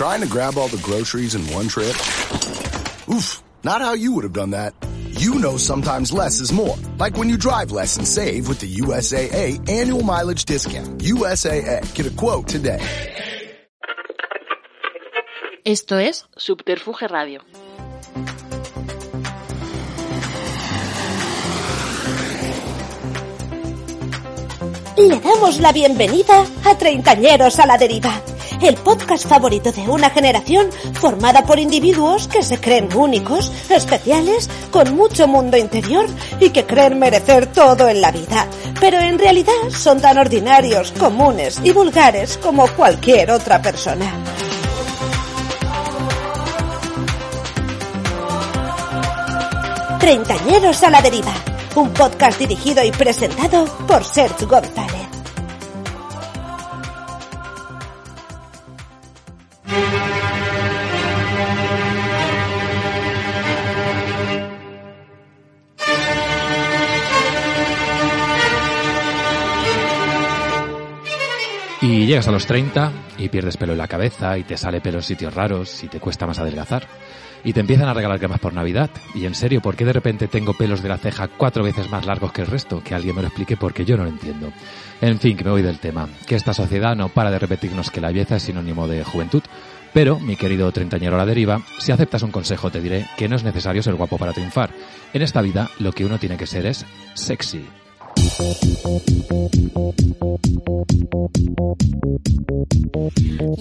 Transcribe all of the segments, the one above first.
Trying to grab all the groceries in one trip? Oof, not how you would have done that. You know sometimes less is more. Like when you drive less and save with the USAA annual mileage discount. USAA. Get a quote today. Esto es Subterfuge Radio. Le damos la bienvenida a Treintañeros a la Deriva, el podcast favorito de una generación formada por individuos que se creen únicos, especiales, con mucho mundo interior y que creen merecer todo en la vida, pero en realidad son tan ordinarios, comunes y vulgares como cualquier otra persona. Treintañeros a la Deriva, un podcast dirigido y presentado por Sergio González. Llegas a los 30 y pierdes pelo en la cabeza y te sale pelo en sitios raros y te cuesta más adelgazar. Y te empiezan a regalar cremas por Navidad. Y en serio, ¿por qué de repente tengo pelos de la ceja cuatro veces más largos que el resto? Que alguien me lo explique porque yo no lo entiendo. En fin, que me voy del tema. Que esta sociedad no para de repetirnos que la belleza es sinónimo de juventud. Pero, mi querido treintañero a la deriva, si aceptas un consejo te diré que no es necesario ser guapo para triunfar. En esta vida lo que uno tiene que ser es sexy.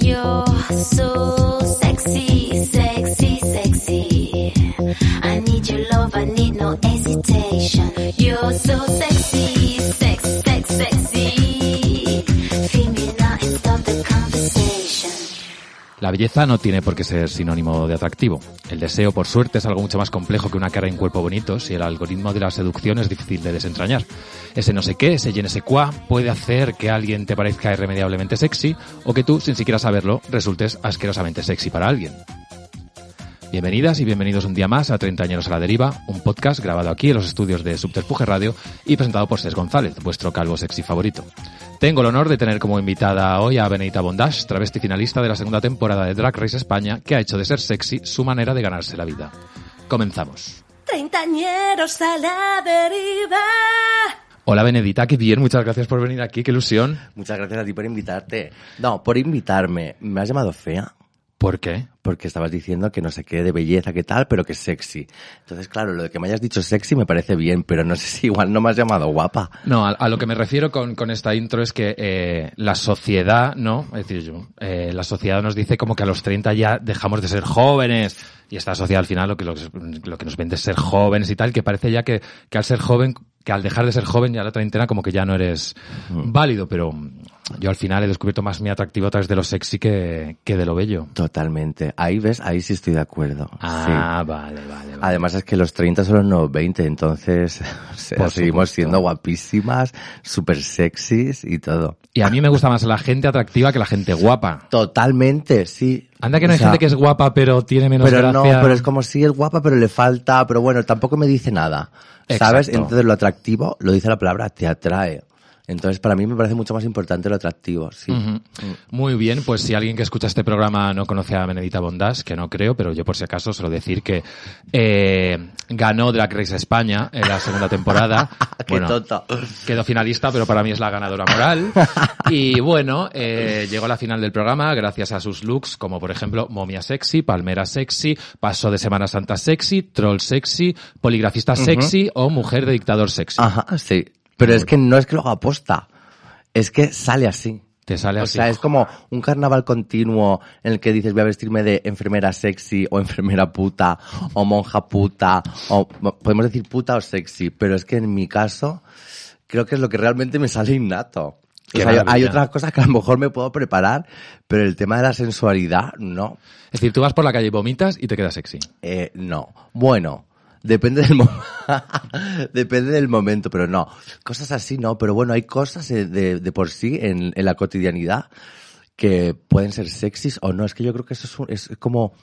You're so sexy, sexy, sexy. I need your love, I need no hesitation. You're so sexy, sex, sex, sexy. La belleza no tiene por qué ser sinónimo de atractivo. El deseo, por suerte, es algo mucho más complejo que una cara y un cuerpo bonitos y el algoritmo de la seducción es difícil de desentrañar. Ese no sé qué, ese ne sais quoi, puede hacer que alguien te parezca irremediablemente sexy o que tú, sin siquiera saberlo, resultes asquerosamente sexy para alguien. Bienvenidas y bienvenidos un día más a 30 años a la deriva, un podcast grabado aquí en los estudios de Subterfuge Radio y presentado por Ses González, vuestro calvo sexy favorito. Tengo el honor de tener como invitada hoy a Benedita Bondage, travesti finalista de la segunda temporada de Drag Race España, que ha hecho de ser sexy su manera de ganarse la vida. Comenzamos. Treintañeros a la deriva. Hola Benedita, qué bien, muchas gracias por venir aquí, qué ilusión. Muchas gracias a ti por invitarte. No, por invitarme. ¿Me has llamado fea? ¿Por qué? Porque estabas diciendo que no sé qué de belleza, qué tal, pero que sexy. Entonces, claro, lo de que me hayas dicho sexy me parece bien, pero no sé si igual no me has llamado guapa. No, a, a lo que me refiero con, con esta intro es que eh, la sociedad, ¿no? Es decir, yo, eh, la sociedad nos dice como que a los 30 ya dejamos de ser jóvenes. Y esta sociedad al final lo que, lo, que- lo que nos vende es ser jóvenes y tal, que parece ya que, que al ser joven, que al dejar de ser joven ya la treintena como que ya no eres válido, pero yo al final he descubierto más mi atractivo a través de lo sexy que, que de lo bello. Totalmente. Ahí ves, ahí sí estoy de acuerdo. Ah, Sí. vale, vale, vale. Además es que los 30 son los nuevos 20, entonces o sea, Por seguimos siendo guapísimas, súper sexys y todo. Y a mí me gusta más la gente atractiva que la gente guapa. Totalmente, sí. Anda que no O hay gente que es guapa pero tiene menos pero no, gracia. pero es como si es guapa, pero le falta, pero bueno, tampoco me dice nada. ¿Sabes? Entonces lo atractivo, lo dice la palabra, te atrae. Entonces para mí me parece mucho más importante lo atractivo, sí. Muy bien, pues si alguien que escucha este programa no conoce a Benedita Bondás, que no creo, pero yo por si acaso suelo decir que eh, ganó Drag Race España en la segunda temporada. Qué tonto. Quedó finalista, pero para mí es la ganadora moral. Y bueno, eh, llegó a la final del programa gracias a sus looks, como por ejemplo Momia Sexy, Palmera Sexy, Paso de Semana Santa Sexy, Troll Sexy, Poligrafista Sexy o Mujer de Dictador Sexy. Ajá, sí. Pero es que no es que lo haga aposta, es que sale así. Te sale O así. sea, es como un carnaval continuo en el que dices voy a vestirme de enfermera sexy o enfermera puta o monja puta o podemos decir puta o sexy, pero es que en mi caso creo que es lo que realmente me sale innato. O sea, hay- otras cosas que a lo mejor me puedo preparar, pero el tema de la sensualidad, no. Es decir, tú vas por la calle y vomitas y te quedas sexy. Eh, no. Bueno, depende del mo- depende del momento, pero no. Cosas así no, pero bueno, hay cosas de, de por sí en, en la cotidianidad que pueden ser sexys o no. Es que yo creo que eso es, un- es como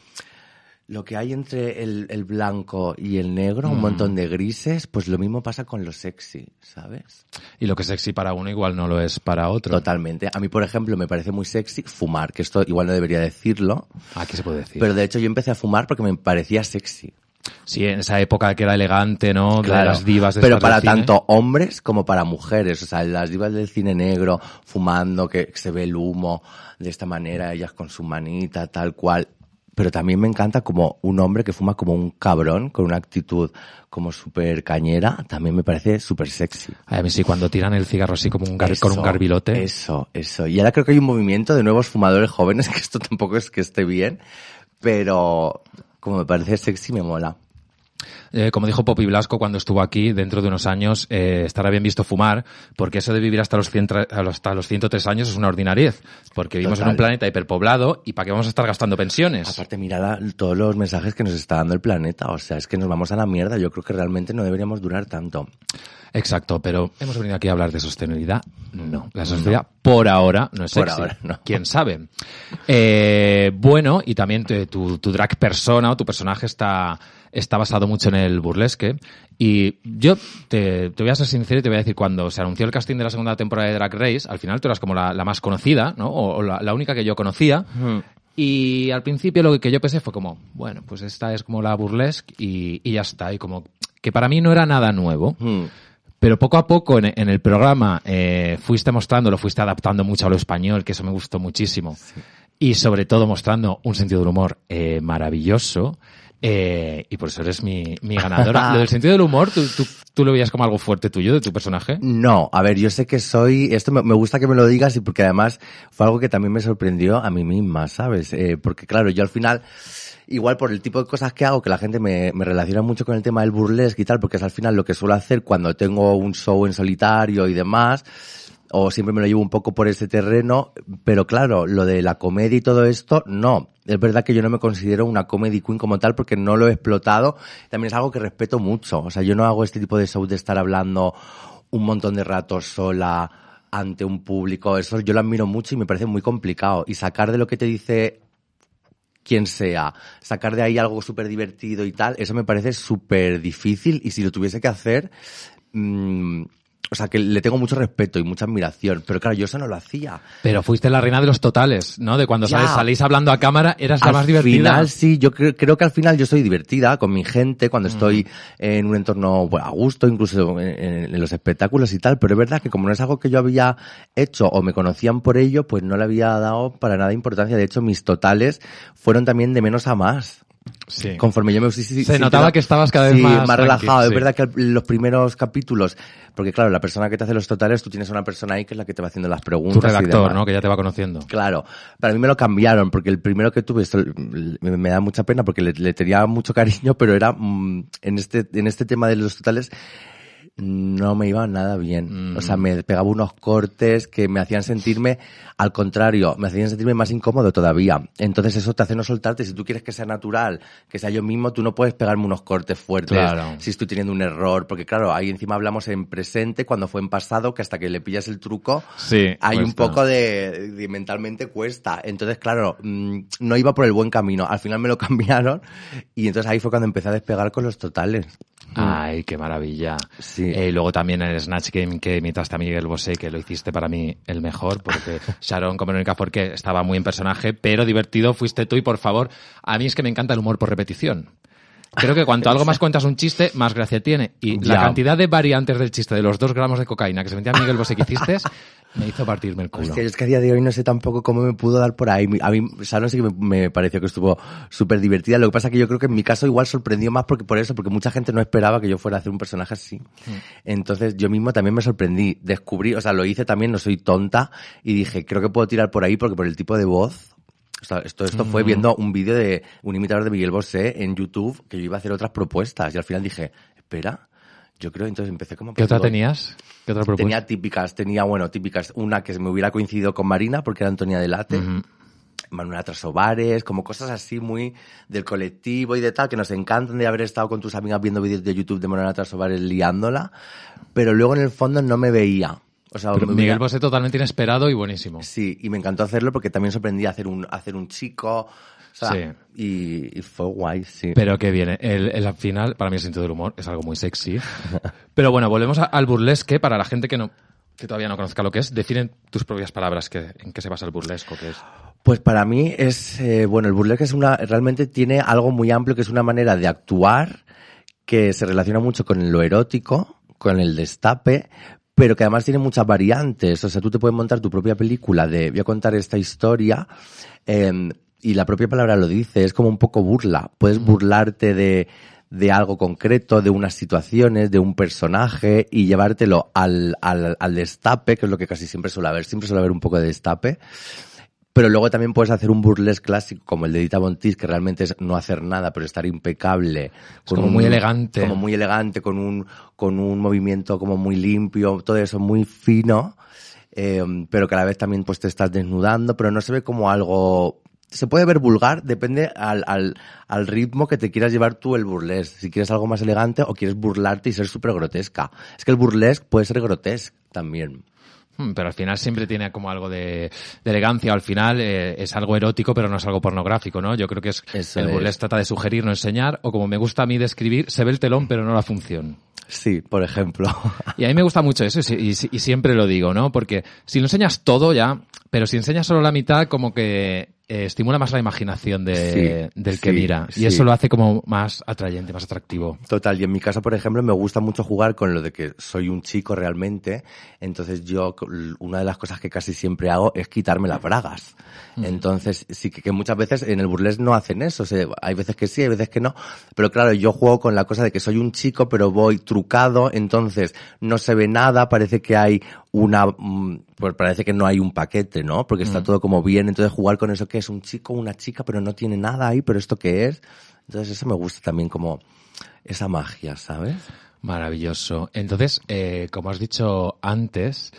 lo que hay entre el, el blanco y el negro, un Mm. montón de grises, pues lo mismo pasa con lo sexy, ¿sabes? Y lo que es sexy para uno igual no lo es para otro. Totalmente. A mí, por ejemplo, me parece muy sexy fumar, que esto igual no debería decirlo, Aquí se puede decir. pero de hecho yo empecé a fumar porque me parecía sexy. Sí, en esa época que era elegante, ¿no? De Claro, las divas de pero para tanto hombres como para mujeres, o sea, las divas del cine negro fumando, que se ve el humo de esta manera, ellas con su manita, tal cual. Pero también me encanta como un hombre que fuma como un cabrón, con una actitud como súper cañera, también me parece súper sexy. Ay, a mí sí, cuando tiran el cigarro así como un gar- con un garbilote. Eso, eso. Y ahora creo que hay un movimiento de nuevos fumadores jóvenes, que esto tampoco es que esté bien, pero como me parece sexy, me mola. Eh, como dijo Poppy Blasco cuando estuvo aquí, dentro de unos años eh, estará bien visto fumar, porque eso de vivir hasta los, 100 tra- hasta los 103 años es una ordinariez, porque vivimos en un planeta hiperpoblado y para qué vamos a estar gastando pensiones. Aparte, mira la- todos los mensajes que nos está dando el planeta. O sea, es que nos vamos a la mierda. Yo creo que realmente no deberíamos durar tanto. Exacto, pero hemos venido aquí a hablar de sostenibilidad. No, la sostenibilidad por ahora no es Por sexy. ahora, no. ¿Quién sabe? Eh, bueno, y también tu drag persona o tu personaje está, está basado mucho en el burlesque. Y yo te, te voy a ser sincero y te voy a decir, cuando se anunció el casting de la segunda temporada de Drag Race, al final tú eras como la, la más conocida, ¿no? O, o la, la única que yo conocía. Y al principio lo que yo pensé fue como, bueno, pues esta es como la burlesque y, y ya está. Y como que para mí no era nada nuevo. Hmm. Pero poco a poco en, en el programa eh, fuiste mostrando, lo fuiste adaptando mucho a lo español, que eso me gustó muchísimo. Y sobre todo mostrando un sentido del humor eh, maravilloso. Eh, y por eso eres mi, mi ganadora. lo del sentido del humor, ¿tú, tú, tú lo veías como algo fuerte tuyo, de tu personaje? No, a ver, yo sé que soy, esto me, me gusta que me lo digas y porque además fue algo que también me sorprendió a mí misma, ¿sabes? Eh, porque claro, yo al final, igual por el tipo de cosas que hago, que la gente me, me relaciona mucho con el tema del burlesque y tal, porque es al final lo que suelo hacer cuando tengo un show en solitario y demás, o siempre me lo llevo un poco por ese terreno, pero claro, lo de la comedia y todo esto, no. Es verdad que yo no me considero una comedy queen como tal porque no lo he explotado. También es algo que respeto mucho. O sea, yo no hago este tipo de show de estar hablando un montón de ratos sola ante un público. Eso yo lo admiro mucho y me parece muy complicado. Y sacar de lo que te dice quien sea, sacar de ahí algo súper divertido y tal, eso me parece súper difícil y si lo tuviese que hacer, mm, o sea, que le tengo mucho respeto y mucha admiración, pero claro, yo eso no lo hacía. Pero fuiste la reina de los totales, ¿no? De cuando sales, salís hablando a cámara, eras la al más divertida. final sí, yo creo, creo que al final yo soy divertida con mi gente cuando estoy en un entorno bueno, a gusto, incluso en, en- en los espectáculos y tal, pero es verdad que como no es algo que yo había hecho o me conocían por ello, pues no le había dado para nada importancia. De hecho, mis totales fueron también de menos a más. Sí. Conforme yo me sí, sí, Se sí, notaba que estabas cada vez sí, más tranqui, relajado. sí. Es verdad que los primeros capítulos, porque claro, la persona que te hace los totales, tú tienes una persona ahí que es la que te va haciendo las preguntas. Tu y redactor, demás. ¿no? Que ya te va conociendo. Claro, para mí me lo cambiaron porque el primero que tuve, esto me, me da mucha pena porque le, le tenía mucho cariño, pero era mm, en este en este tema de los totales no me iba nada bien. O sea, me pegaba unos cortes que me hacían sentirme, al contrario, me hacían sentirme más incómodo todavía. Entonces eso te hace no soltarte. Si tú quieres que sea natural, que sea yo mismo, tú no puedes pegarme unos cortes fuertes Claro. si estoy teniendo un error. Porque claro, ahí encima hablamos en presente cuando fue en pasado, que hasta que le pillas el truco, Sí, hay un poco de, de mentalmente cuesta. Entonces, claro, mm, no iba por el buen camino. Al final me lo cambiaron y entonces ahí fue cuando empecé a despegar con los totales. Ay, qué maravilla. Sí. Eh, y luego también el Snatch Game que imitaste a Miguel Bosé, que lo hiciste para mí el mejor, porque Sharon como Verónica Forqué estaba muy en personaje, pero divertido fuiste tú y por favor, a mí es que me encanta el humor por repetición. Creo que cuanto algo más cuentas un chiste, más gracia tiene. Y la cantidad de variantes del chiste de los dos gramos de cocaína que se metía Miguel Bosé que hiciste, me hizo partirme el culo. Hostia, es que a día de hoy no sé tampoco cómo me pudo dar por ahí. A mí, Sharon sí que me, me pareció que estuvo súper divertida. Lo que pasa que yo creo que en mi caso igual sorprendió más porque por eso, porque mucha gente no esperaba que yo fuera a hacer un personaje así. Entonces yo mismo también me sorprendí. Descubrí, o sea, lo hice también, no soy tonta, y dije, creo que puedo tirar por ahí porque por el tipo de voz. Esto, esto fue viendo un vídeo de un imitador de Miguel Bosé en YouTube que yo iba a hacer otras propuestas y al final dije, espera, yo creo, entonces empecé como... ¿Qué otra tenías? ¿Qué otra propuesta? Tenía típicas, tenía, bueno, típicas. Una que me hubiera coincidido con Marina, porque era Antonia Delate. Manuela Trasovares, como cosas así muy del colectivo y de tal, que nos encantan de haber estado con tus amigas viendo vídeos de YouTube de Manuela Trasovares liándola, pero luego en el fondo no me veía. O sea, Pero Miguel Bosé totalmente inesperado y buenísimo. Sí, y me encantó hacerlo porque también sorprendí a hacer un, hacer un chico. O sea, Sí. y, y fue guay, sí. Pero que viene. El, el al final, para mí el sentido del humor es algo muy sexy. Pero bueno, volvemos a- al burlesque. Para la gente que no que todavía no conozca lo que es, definen tus propias palabras que, en qué se basa el burlesco, que es. Pues para mí es, eh, bueno, el burlesque es una, realmente tiene algo muy amplio que es una manera de actuar que se relaciona mucho con lo erótico, con el destape, pero que además tiene muchas variantes. O sea, tú te puedes montar tu propia película de, voy a contar esta historia, eh, y la propia palabra lo dice, es como un poco burla. Puedes burlarte de, de algo concreto, de unas situaciones, de un personaje y llevártelo al, al, al destape, que es lo que casi siempre suele haber. Siempre suele haber un poco de destape. Pero luego también puedes hacer un burlesque clásico como el de Dita Bontis, que realmente es no hacer nada, pero estar impecable. como muy elegante. Como muy elegante, con un, con un movimiento como muy limpio, todo eso muy fino, eh, pero que a la vez también pues te estás desnudando, pero no se ve como algo... Se puede ver vulgar, depende al, al, al ritmo que te quieras llevar tú el burlesque. Si quieres algo más elegante o quieres burlarte y ser súper grotesca. Es que el burlesque puede ser grotesco también. Hmm, Pero al final siempre tiene como algo de, de elegancia. Al final eh, es algo erótico, pero no es algo pornográfico, ¿no? Yo creo que es Eso el es. burlesque trata de sugerir, no enseñar, o como me gusta a mí describir, se ve el telón, pero no la función. Sí, por ejemplo. Y a mí me gusta mucho eso y, y y siempre lo digo, ¿no? Porque si lo enseñas todo ya, pero si enseñas solo la mitad, como que eh, estimula más la imaginación de, Sí, del que sí, mira. sí. Y eso lo hace como más atrayente, más atractivo. Total, y en mi caso, por ejemplo, me gusta mucho jugar con lo de que soy un chico realmente. Entonces yo, una de las cosas que casi siempre hago es quitarme las bragas. Entonces, sí que, que muchas veces en el burlesque no hacen eso. O sea, hay veces que sí, hay veces que no. Pero claro, yo juego con la cosa de que soy un chico, pero voy trucado. Entonces, no se ve nada. Parece que hay una, mm, pues parece que no hay un paquete, ¿no? Porque está todo como bien. Entonces, jugar con eso que es un chico, una chica, pero no tiene nada ahí. Pero esto qué es. Entonces, eso me gusta también como esa magia, ¿sabes? Maravilloso. Entonces, eh, como has dicho antes,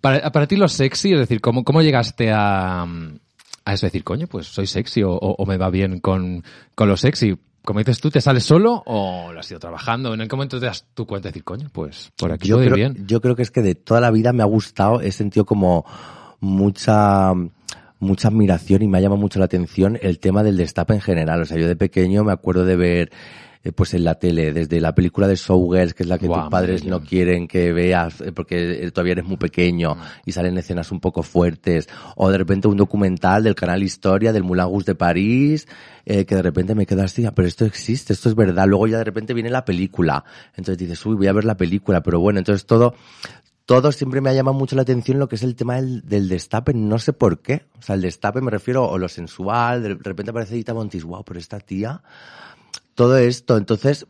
para, para ti lo sexy, es decir, ¿cómo, cómo llegaste a, a eso? decir, coño, pues soy sexy o, o- o me va bien con, con lo sexy. Como dices tú, ¿te sales solo o lo has ido trabajando? ¿En qué momento te das tu cuenta de decir, coño, pues por aquí yo creo, bien? yo creo que es que de toda la vida me ha gustado, he sentido como mucha mucha admiración y me ha llamado mucho la atención el tema del destape en general. O sea, yo de pequeño me acuerdo de ver eh, pues en la tele, desde la película de Showgirls, que es la que Guau, tus padres no quieren que veas eh, porque eh, todavía eres muy pequeño Mm. y salen escenas un poco fuertes, o de repente un documental del canal Historia del Moulin Rouge de París, eh, que de repente me quedo así, "Ah, pero esto existe, esto es verdad. Luego ya de repente viene la película, entonces dices, uy, voy a ver la película, pero bueno, entonces todo todo siempre me ha llamado mucho la atención lo que es el tema del, del destape, no sé por qué. O sea, el destape me refiero a lo sensual, de repente aparece Dita Montis, wow, pero esta tía, todo esto, entonces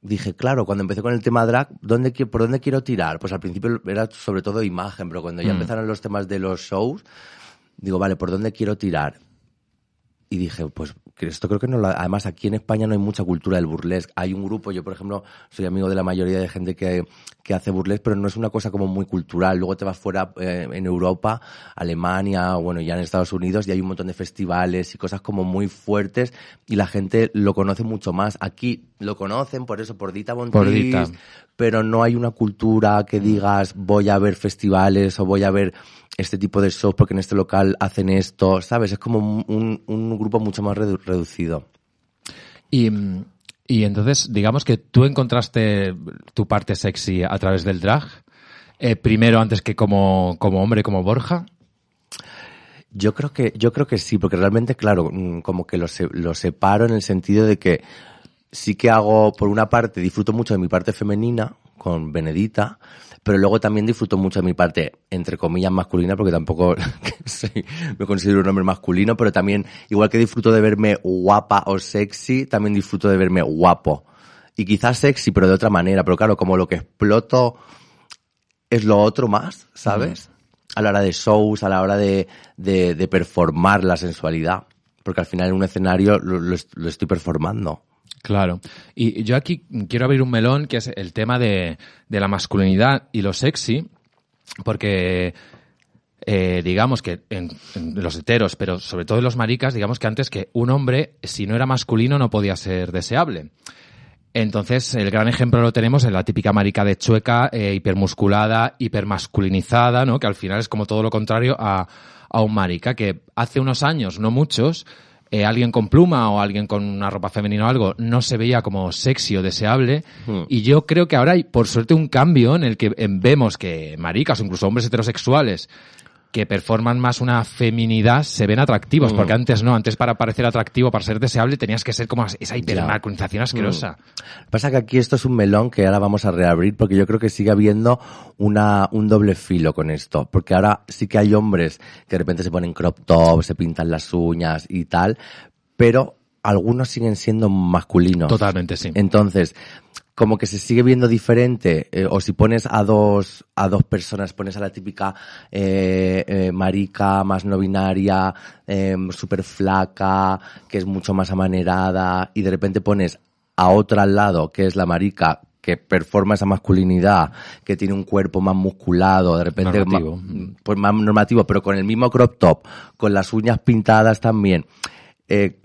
dije, claro, cuando empecé con el tema drag, ¿dónde, ¿por dónde quiero tirar? Pues al principio era sobre todo imagen, pero cuando ya Mm. empezaron los temas de los shows, digo, vale, ¿por dónde quiero tirar? Y dije, pues esto creo que no lo... Además, aquí en España no hay mucha cultura del burlesque. Hay un grupo, yo por ejemplo, soy amigo de la mayoría de gente que, que hace burlesque, pero no es una cosa como muy cultural. Luego te vas fuera eh, en Europa, Alemania, bueno, ya en Estados Unidos, y hay un montón de festivales y cosas como muy fuertes, y la gente lo conoce mucho más. Aquí lo conocen por eso, por Dita Bontis, Por Dita. pero no hay una cultura que digas voy a ver festivales o voy a ver este tipo de shows porque en este local hacen esto, ¿sabes? Es como un, grupo mucho más redu- reducido. Y, y entonces, digamos que tú encontraste tu parte sexy a través del drag, eh, primero antes que como, como hombre, como Borja. Yo creo que, yo creo que sí, porque realmente, claro, mm, como que lo, se- lo separo en el sentido de que sí que hago, por una parte, disfruto mucho de mi parte femenina con Benedita, pero luego también disfruto mucho de mi parte, entre comillas, masculina, porque tampoco soy- me considero un hombre masculino, pero también, igual que disfruto de verme guapa o sexy, también disfruto de verme guapo. Y quizás sexy, pero de otra manera, pero claro, como lo que exploto es lo otro más, ¿sabes? A la hora de shows, a la hora de, de, de performar la sensualidad. Porque al final en un escenario lo, lo estoy performando. Claro. Y yo aquí quiero abrir un melón que es el tema de, de la masculinidad y lo sexy, porque eh, digamos que en, en los heteros, pero sobre todo en los maricas, digamos que antes que un hombre, si no era masculino, no podía ser deseable. Entonces, el gran ejemplo lo tenemos en la típica marica de chueca, eh, hipermusculada, hipermasculinizada, ¿no? Que al final es como todo lo contrario a, a un marica, que hace unos años, no muchos, eh, alguien con pluma o alguien con una ropa femenina o algo no se veía como sexy o deseable. Hmm. Y yo creo que ahora hay, por suerte, un cambio en el que vemos que maricas o incluso hombres heterosexuales que performan más una feminidad se ven atractivos, Mm. porque antes no, antes para parecer atractivo, para ser deseable, tenías que ser como esa hipermasculinización asquerosa. Pasa que aquí esto es un melón que ahora vamos a reabrir porque yo creo que sigue habiendo una, un doble filo con esto. Porque ahora sí que hay hombres que de repente se ponen crop top, se pintan las uñas y tal, pero algunos siguen siendo masculinos. Totalmente, sí. Entonces, como que se sigue viendo diferente, eh, o si pones a dos, a dos personas, pones a la típica eh, eh, marica más no binaria, eh, súper flaca, que es mucho más amanerada, y de repente pones a otra al lado, que es la marica que performa esa masculinidad, que tiene un cuerpo más musculado, de repente Normativo. ma- pues más normativo, pero con el mismo crop top, con las uñas pintadas también. Eh,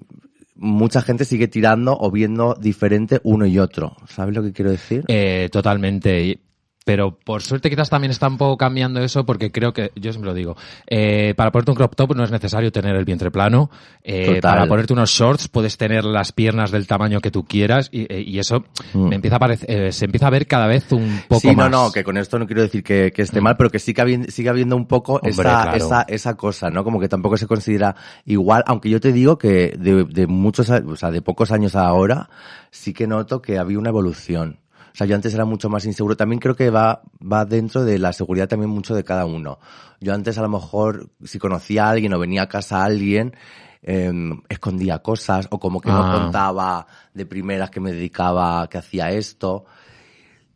mucha gente sigue tirando o viendo diferente uno y otro. ¿Sabes lo que quiero decir? Eh, totalmente. Pero por suerte quizás también está un poco cambiando eso porque creo que, yo siempre lo digo, eh, para ponerte un crop top no es necesario tener el vientre plano. Eh, para ponerte unos shorts puedes tener las piernas del tamaño que tú quieras y, eh, y eso me empieza a eh, se empieza a ver cada vez un poco Mm. sí, más. no, no, que con esto no quiero decir que, que esté mal, pero que sí que habi- sigue habiendo un poco Hombre, esa, claro. esa, esa cosa, ¿no? Como que tampoco se considera igual, aunque yo te digo que de, de muchos, o sea, de pocos años a ahora, sí que noto que había una evolución. O sea, yo antes era mucho más inseguro. También creo que va, va dentro de la seguridad también mucho de cada uno. Yo antes a lo mejor, si conocía a alguien o venía a casa a alguien, eh, escondía cosas o como que no Ah. contaba de primeras que me dedicaba, que hacía esto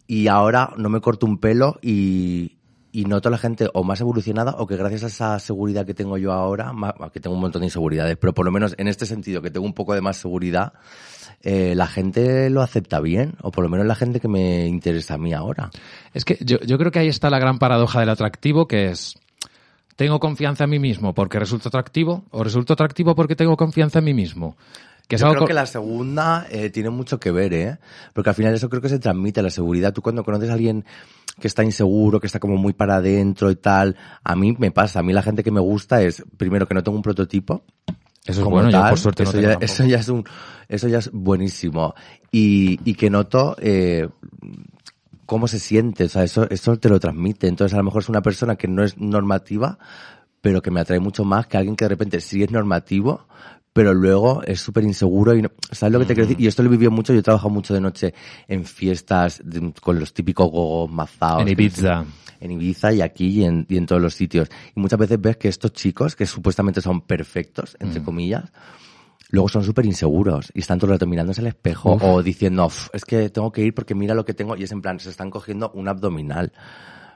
y ahora no me corto un pelo y, y noto a la gente o más evolucionada o que gracias a esa seguridad que tengo yo ahora, que tengo un montón de inseguridades, pero por lo menos en este sentido que tengo un poco de más seguridad, eh, la gente lo acepta bien, o por lo menos la gente que me interesa a mí ahora. Es que yo, yo creo que ahí está la gran paradoja del atractivo, que es, ¿tengo confianza en mí mismo porque resulto atractivo o resulto atractivo porque tengo confianza en mí mismo? Que Yo creo que la segunda eh, tiene mucho que ver, ¿eh? Porque al final eso creo que se transmite, la seguridad. Tú cuando conoces a alguien que está inseguro, que está como muy para adentro y tal, a mí me pasa. A mí la gente que me gusta es, primero, que no tengo un prototipo. Eso es como bueno, yo tal. por suerte no eso tengo ya, eso ya es un, eso ya es buenísimo. Y, y que noto, eh, cómo se siente, o sea, eso, eso te lo transmite. Entonces a lo mejor es una persona que no es normativa, pero que me atrae mucho más que alguien que de repente sí es normativo, pero luego es súper inseguro y no- ¿sabes lo que te quiero decir? Y esto lo he vivido mucho, yo he trabajado mucho de noche en fiestas de- con los típicos gogos mazados. En Ibiza. En Ibiza y aquí y en, y en todos los sitios. Y muchas veces ves que estos chicos, que supuestamente son perfectos, entre comillas, luego son súper inseguros y están todo el rato mirándose al espejo Uf. o diciendo, "Uf, es que tengo que ir porque mira lo que tengo y es en plan, se están cogiendo un abdominal.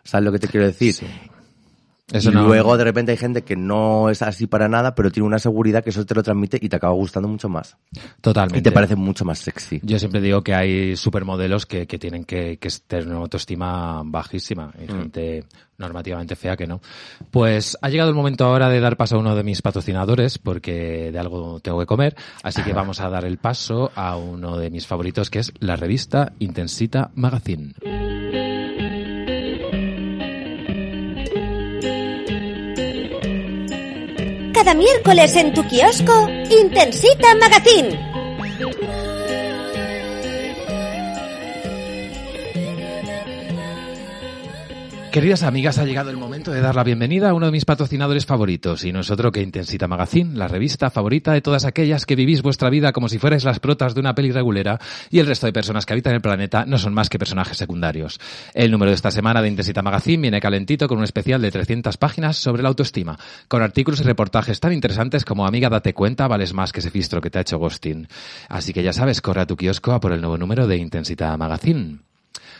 ¿Sabes lo que te quiero decir? Eso y no- luego de repente hay gente que no es así para nada, pero tiene una seguridad que eso te lo transmite y te acaba gustando mucho más. Totalmente. Y te parece mucho más sexy. Yo siempre digo que hay supermodelos que, que tienen que, que tener una autoestima bajísima y gente normativamente fea que no. Pues ha llegado el momento ahora de dar paso a uno de mis patrocinadores porque de algo tengo que comer, así que vamos a dar el paso a uno de mis favoritos que es la revista Intensita Magazine. Cada miércoles en tu kiosco, Intensita Magazine. Queridas amigas, ha llegado el momento de dar la bienvenida a uno de mis patrocinadores favoritos, y no es otro que Intensita Magazine, la revista favorita de todas aquellas que vivís vuestra vida como si fuerais las protas de una peli regulera y el resto de personas que habitan el planeta no son más que personajes secundarios. El número de esta semana de Intensita Magazine viene calentito con un especial de 300 páginas sobre la autoestima, con artículos y reportajes tan interesantes como Amiga, date cuenta, vales más que ese fistro que te ha hecho Ghosting. Así que ya sabes, corre a tu kiosco a por el nuevo número de Intensita Magazine.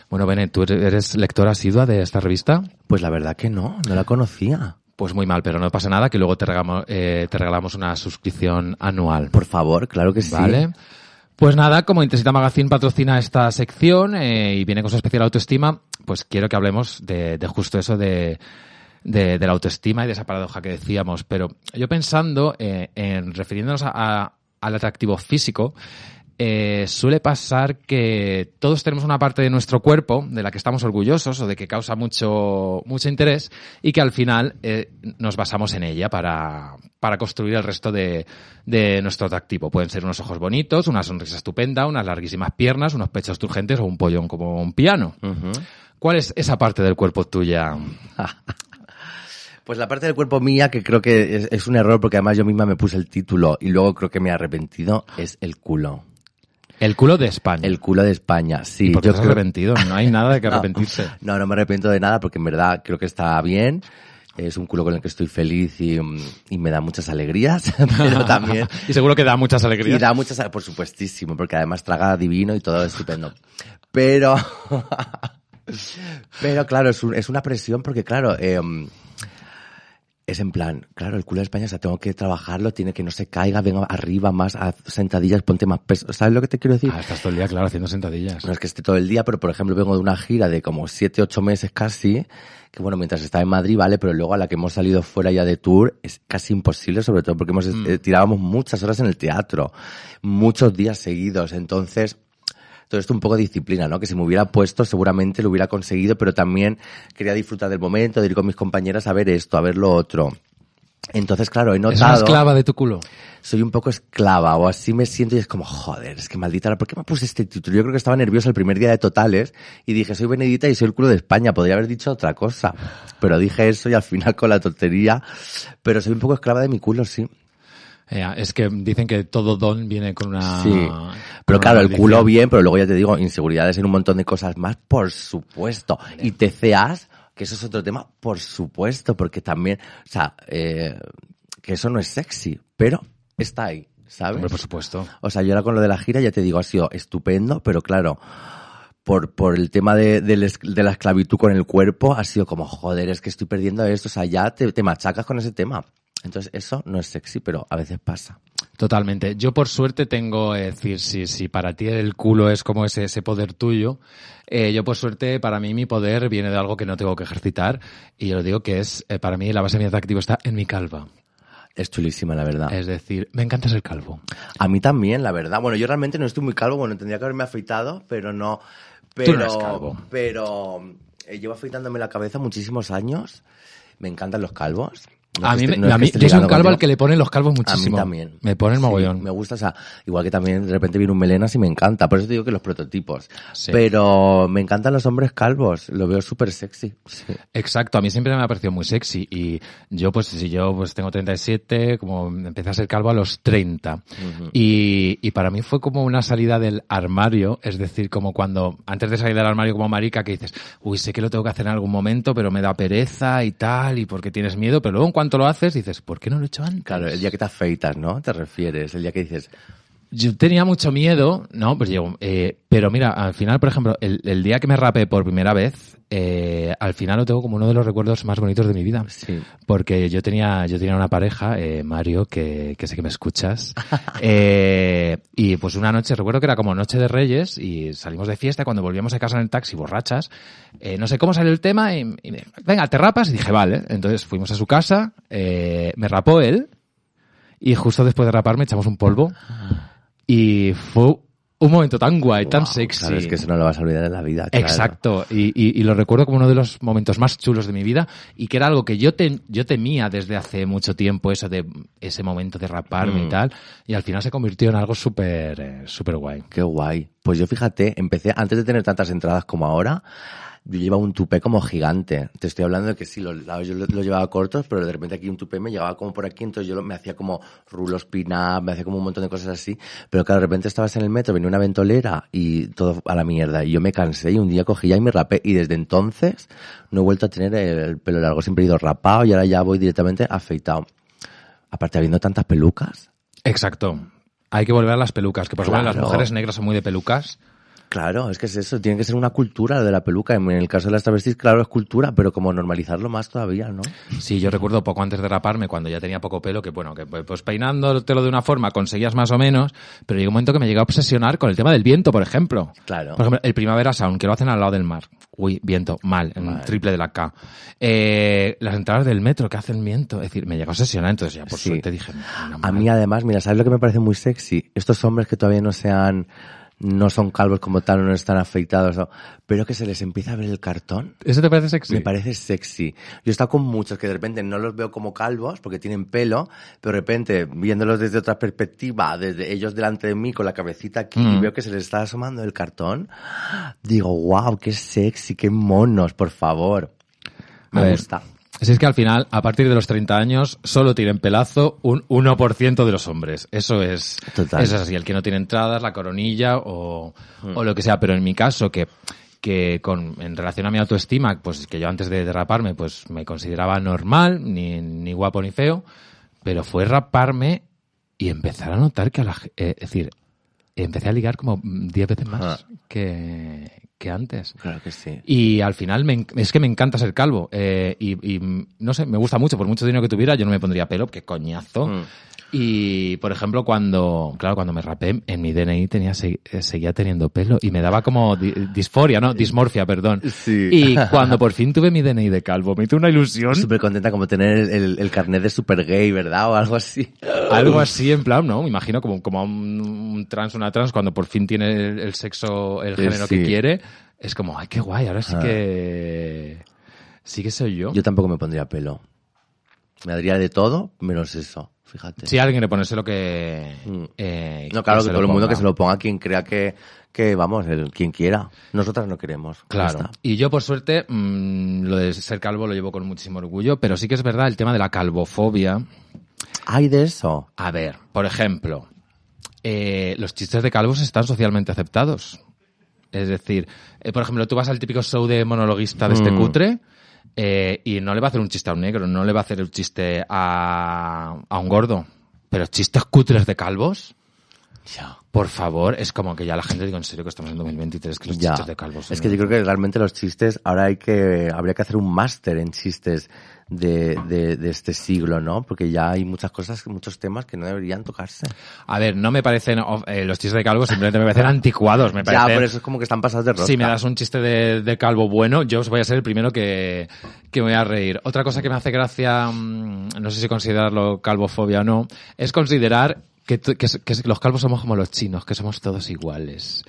Bueno, Benet, ¿tú eres lectora asidua de esta revista? Pues la verdad que no, no la conocía. Pues muy mal, pero no pasa nada, que luego te regalamos, eh, te regalamos una suscripción anual. Por favor, claro que sí. ¿Vale? Pues nada, como Intensita Magazine patrocina esta sección eh, y viene con su especial autoestima, pues quiero que hablemos de, de justo eso de, de, de la autoestima y de esa paradoja que decíamos. Pero yo pensando eh, en refiriéndonos a- a- al atractivo físico, eh, suele pasar que todos tenemos una parte de nuestro cuerpo de la que estamos orgullosos o de que causa mucho, mucho interés y que al final eh, nos basamos en ella para, para construir el resto de, de nuestro atractivo. Pueden ser unos ojos bonitos, una sonrisa estupenda, unas larguísimas piernas, unos pechos turgentes o un pollón como un piano. ¿Cuál es esa parte del cuerpo tuya? Pues la parte del cuerpo mía, que creo que es, es un error porque además yo misma me puse el título y luego creo que me he arrepentido, es el culo. El culo de España. El culo de España, sí. ¿Y por qué yo creo- arrepentido? No hay nada de que arrepentirse. No, no me arrepiento de nada porque en verdad creo que está bien. Es un culo con el que estoy feliz y, y me da muchas alegrías, pero también... y seguro que da muchas alegrías. Y da muchas, por supuestísimo, porque además traga divino y todo estupendo. Pero, pero claro, es, un- es una presión porque claro, eh, es en plan, claro, el culo de España, o sea, tengo que trabajarlo, tiene que no se caiga, venga arriba, más a sentadillas, ponte más peso. ¿Sabes lo que te quiero decir? Ah, estás todo el día, claro, haciendo sentadillas. No es que esté todo el día, pero por ejemplo vengo de una gira de como siete, ocho meses casi, que bueno, mientras estaba en Madrid, vale, pero luego a la que hemos salido fuera ya de tour es casi imposible, sobre todo porque hemos eh, tirábamos muchas horas en el teatro, muchos días seguidos, entonces todo esto un poco de disciplina, ¿no? Que si me hubiera puesto seguramente lo hubiera conseguido, pero también quería disfrutar del momento, de ir con mis compañeras a ver esto, a ver lo otro. Entonces, claro, he ¿Es una notado esclava de tu culo? soy un poco esclava o así me siento y es como, joder, es que maldita, ¿por qué me puse este título? Yo creo que estaba nerviosa el primer día de Totales y dije, soy Benedita y soy el culo de España, podría haber dicho otra cosa, pero dije eso y al final con la tontería, pero soy un poco esclava de mi culo, sí. Eh, es que dicen que todo don viene con una... Sí, pero claro, el culo bien, pero luego ya te digo, inseguridades en un montón de cosas más, por supuesto. Y TCAs, que eso es otro tema, por supuesto, porque también, o sea, eh, que eso no es sexy, pero está ahí, ¿sabes? Hombre, por supuesto. O sea, yo ahora con lo de la gira ya te digo, ha sido estupendo, pero claro, por, por el tema de, es- de la esclavitud con el cuerpo, ha sido como, joder, es que estoy perdiendo esto, o sea, ya te, te machacas con ese tema. Entonces, eso no es sexy, pero a veces pasa. Totalmente. Yo por suerte tengo, es decir, si, si para ti el culo es como ese, ese poder tuyo, eh, yo por suerte, para mí mi poder viene de algo que no tengo que ejercitar y yo lo digo que es, eh, para mí la base de mi atractivo está en mi calva. Es chulísima, la verdad. Es decir, me encanta ser calvo. A mí también, la verdad. Bueno, yo realmente no estoy muy calvo, bueno, tendría que haberme afeitado, pero no. Pero, Tú no eres calvo. Pero eh, llevo afeitándome la cabeza muchísimos años. Me encantan los calvos. No a mí, me- no a mí yo soy un calvo al que le ponen los calvos A mí muchísimo. también. Me ponen Sí, mogollón. me gusta, o sea, igual que también de repente viene un melenas y me encanta. Por eso te digo que los prototipos. Sí. Pero me encantan los hombres calvos. Lo veo súper sexy. Sí. Exacto, a mí siempre me ha parecido muy sexy y yo pues si yo pues tengo 37, como empecé a ser calvo a los 30 y, y para mí fue como una salida del armario, es decir, como cuando antes de salir del armario como marica que dices, uy, sé que lo tengo que hacer en algún momento, pero me da pereza y tal y porque tienes miedo, pero luego en cuanto lo haces dices, ¿por qué no lo he hecho antes? Claro, el día que te afeitas, ¿no? Te refieres. El día que dices, Yo tenía mucho miedo, ¿no? Pues yo, eh, pero mira, al final, por ejemplo, el, el día que me rapé por primera vez, eh, al final lo tengo como uno de los recuerdos más bonitos de mi vida. sí. Porque yo tenía, yo tenía una pareja, eh, Mario, que, que sé que me escuchas. eh, y pues una noche, recuerdo que era como Noche de Reyes, y salimos de fiesta, cuando volvíamos a casa en el taxi, borrachas, eh, no sé cómo salió el tema, y, y me, venga, te rapas, y dije, vale. Entonces fuimos a su casa, eh, me rapó él, y justo después de raparme echamos un polvo, y fue un momento tan guay, tan Wow, sexy. Claro, es que eso no lo vas a olvidar en la vida. claro. Exacto, y, y- y lo recuerdo como uno de los momentos más chulos de mi vida y que era algo que yo, te- yo temía desde hace mucho tiempo, eso de ese momento de raparme Mm. y tal, y al final se convirtió en algo súper eh, súper guay. Qué guay. Pues yo fíjate, empecé, antes de tener tantas entradas como ahora, yo llevaba un tupé como gigante. Te estoy hablando de que sí, los lados yo lo, lo llevaba cortos, pero de repente aquí un tupé me llegaba como por aquí, entonces yo lo- me hacía como rulos pin-up, me hacía como un montón de cosas así. Pero claro, de repente estabas en el metro, venía una ventolera y todo a la mierda. Y yo me cansé y un día cogí ya y me rapé. Y desde entonces no he vuelto a tener el pelo largo, siempre he ido rapado y ahora ya voy directamente afeitado. Aparte, habiendo tantas pelucas, Exacto. Hay que volver a las pelucas, que por ejemplo las mujeres negras son muy de pelucas. Claro, es que es eso, tiene que ser una cultura lo de la peluca. En el caso de las travestis, claro, es cultura, pero como normalizarlo más todavía, ¿no? Sí, yo recuerdo poco antes de raparme, cuando ya tenía poco pelo, que bueno, que pues peinándotelo de una forma conseguías más o menos, pero llegó un momento que me llegué a obsesionar con el tema del viento, por ejemplo. Claro. Por ejemplo, el Primavera Sound, que lo hacen al lado del mar. Uy, viento, mal, en triple de la K. Eh, las entradas del metro que hacen viento, es decir, me llegó a obsesionar, entonces ya por Sí. suerte dije, "No, A mal". mí además, mira, ¿sabes lo que me parece muy sexy? Estos hombres que todavía no sean, no son calvos como tal, no están afeitados, ¿no? pero que se les empieza a ver el cartón. ¿Eso te parece sexy? Me parece sexy. Yo he estado con muchos que de repente no los veo como calvos porque tienen pelo, pero de repente viéndolos desde otra perspectiva, desde ellos delante de mí con la cabecita aquí y Mm. veo que se les está asomando el cartón, digo, wow, qué sexy, qué monos, por favor. Me A ver, gusta. Si es que al final, a partir de los 30 años, solo tienen pelazo un 1% de los hombres. Eso es, Total. eso es así. El que no tiene entradas, la coronilla o, Hmm. o lo que sea. Pero en mi caso, que, que con, en relación a mi autoestima, pues que yo antes de derraparme, pues me consideraba normal, ni, ni guapo ni feo, pero fue raparme y empezar a notar que a la, eh, es decir, empecé a ligar como 10 veces más Ah. que, que antes. Claro que sí. Y al final me es que me encanta ser calvo. eh, y, y, no sé, me gusta mucho. Por mucho dinero que tuviera, yo no me pondría pelo, qué coñazo. Mm. Y, por ejemplo, cuando, claro, cuando me rapé, en mi DNI tenía, eh, seguía teniendo pelo y me daba como di- disforia, ¿no? Dismorfia, perdón. Sí. Y cuando por fin tuve mi DNI de calvo, me hizo una ilusión. Súper contenta como tener el, el, el carnet de super gay, ¿verdad? O algo así. Algo así, en plan, ¿no? Me imagino como, como a un, un trans, una trans, cuando por fin tiene el, el sexo, el Sí, género que quiere, es como, ay, qué guay, ahora sí Ah. que... Sí que soy yo. Yo tampoco me pondría pelo. Me daría de todo, menos eso, fíjate. Si alguien quiere ponerse lo que... Mm. eh, No, claro, que todo el mundo que se lo ponga quien crea que, que vamos, el, quien quiera. Nosotras no queremos. Claro. Y yo, por suerte, mm, lo de ser calvo lo llevo con muchísimo orgullo, pero sí que es verdad el tema de la calvofobia. Hay de eso. A ver, por ejemplo, eh, los chistes de calvos están socialmente aceptados. Es decir, eh, por ejemplo, tú vas al típico show de monologuista de este Mm. cutre eh, y no le va a hacer un chiste a un negro, no le va a hacer un chiste a, a un gordo. Pero chistes cutres de calvos, Ya. por favor, es como que ya la gente digo en serio que estamos en 2023, que los Ya. chistes de calvos son Es que yo creo que realmente los chistes, ahora hay que, habría que hacer un máster en chistes de, de, de este siglo, ¿no? Porque ya hay muchas cosas, muchos temas que no deberían tocarse. A ver, no me parecen eh, los chistes de calvo, simplemente me parecen anticuados. Me Ya, parecen, por eso es como que están pasados de rosca. Si me das un chiste de, de calvo bueno, yo voy a ser el primero que, que me voy a reír. Otra cosa que me hace gracia, mm, no sé si considerarlo calvofobia o no, es considerar que, que, que los calvos somos como los chinos, que somos todos iguales.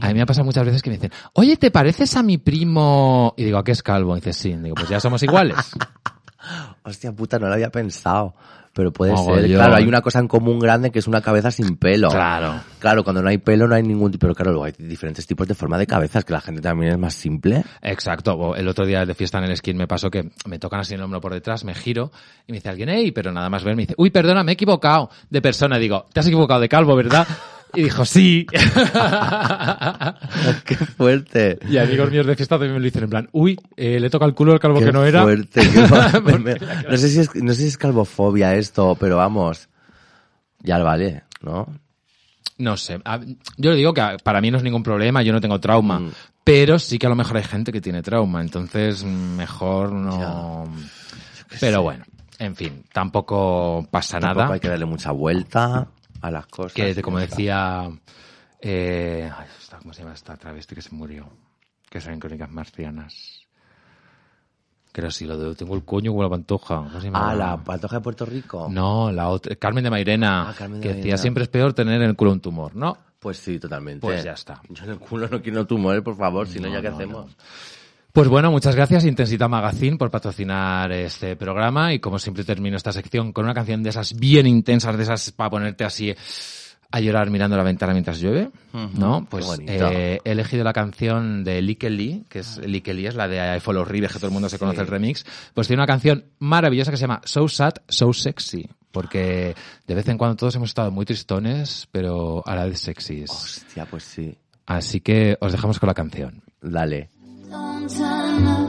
A mí me ha pasado muchas veces que me dicen, oye, ¿te pareces a mi primo? Y digo, ¿a qué es calvo? Y dices, sí. Digo, pues ya somos iguales. Hostia puta, no lo había pensado. Pero puede ser. Claro, hay una cosa en común grande que es una cabeza sin pelo. Claro. Claro, cuando no hay pelo no hay ningún tipo. Pero claro, luego hay diferentes tipos de forma de cabezas, que la gente también es más simple. Exacto. El otro día de fiesta en el skin me pasó que me tocan así el hombro por detrás, me giro y me dice alguien, hey, pero nada más ver, me dice, uy, perdona, me he equivocado de persona. Digo, te has equivocado de calvo, ¿verdad? Y dijo, sí. ¡Qué fuerte! y amigos míos de fiesta también me lo dicen en plan, uy, eh, le toca el culo al calvo Qué que no era. fuerte, no, sé si es, no sé si es calvofobia esto, pero vamos. Ya vale, ¿no? No sé. Yo le digo que para mí no es ningún problema, yo no tengo trauma. Mm. Pero sí que a lo mejor hay gente que tiene trauma, entonces mejor no. Pero bueno, en fin, tampoco pasa Tampoco nada. hay que darle mucha vuelta a las cosas. que como decía eh, ay, ¿cómo se llama esta travesti que se murió? Que son en Crónicas Marcianas. Creo sí, lo de tengo el coño con la pantoja. ¿Cómo se llama? Ah, la pantoja de Puerto Rico. No, la otra, Carmen de Mairena, Ah, Carmen de que decía siempre es peor tener en el culo un tumor, ¿no? Pues sí, totalmente. Pues ya está. Yo en el culo no quiero tumores, por favor, si no, No, ya qué no, hacemos. Pues bueno, muchas gracias Intensita Magazine por patrocinar este programa y como siempre termino esta sección con una canción de esas bien intensas, de esas para ponerte así a llorar mirando la ventana mientras llueve, ¿no? Pues eh, he elegido la canción de Lee, que es Likke Lee, es la de I Follow Rives, que todo el mundo se conoce el remix, pues tiene una canción maravillosa que se llama So Sad, So Sexy, porque de vez en cuando todos hemos estado muy tristones, pero a la vez sexys. Hostia, pues sí. Así que os dejamos con la canción. Dale. Don't turn around.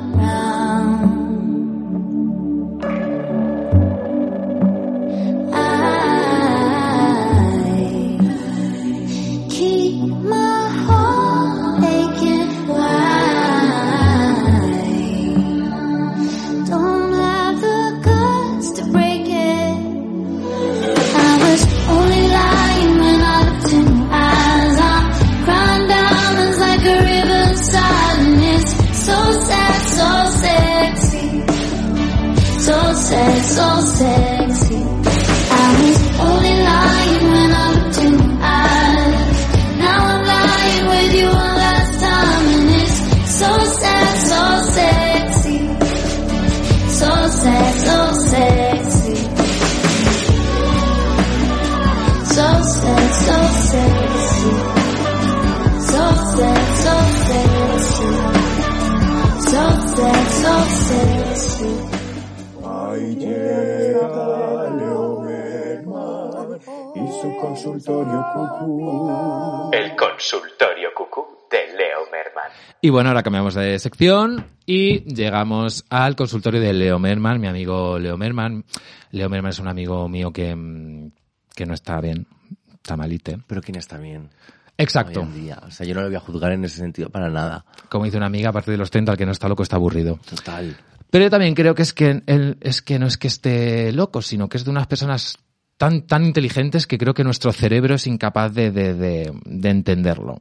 Consultorio cucú. El consultorio cucú de Leo Merman. Y bueno, ahora cambiamos de sección y llegamos al consultorio de Leo Merman, mi amigo Leo Merman. Leo Merman es un amigo mío que, mm, que no está bien, está malite. Pero ¿quién está bien? Exacto. Hoy en día. O sea, yo no lo voy a juzgar en ese sentido para nada. Como dice una amiga, a partir de los 30, el que no está loco está aburrido. Total. Pero yo también creo que es que él es que no es que esté loco, sino que es de unas personas tan, tan inteligentes que creo que nuestro cerebro es incapaz de, de, de, de entenderlo.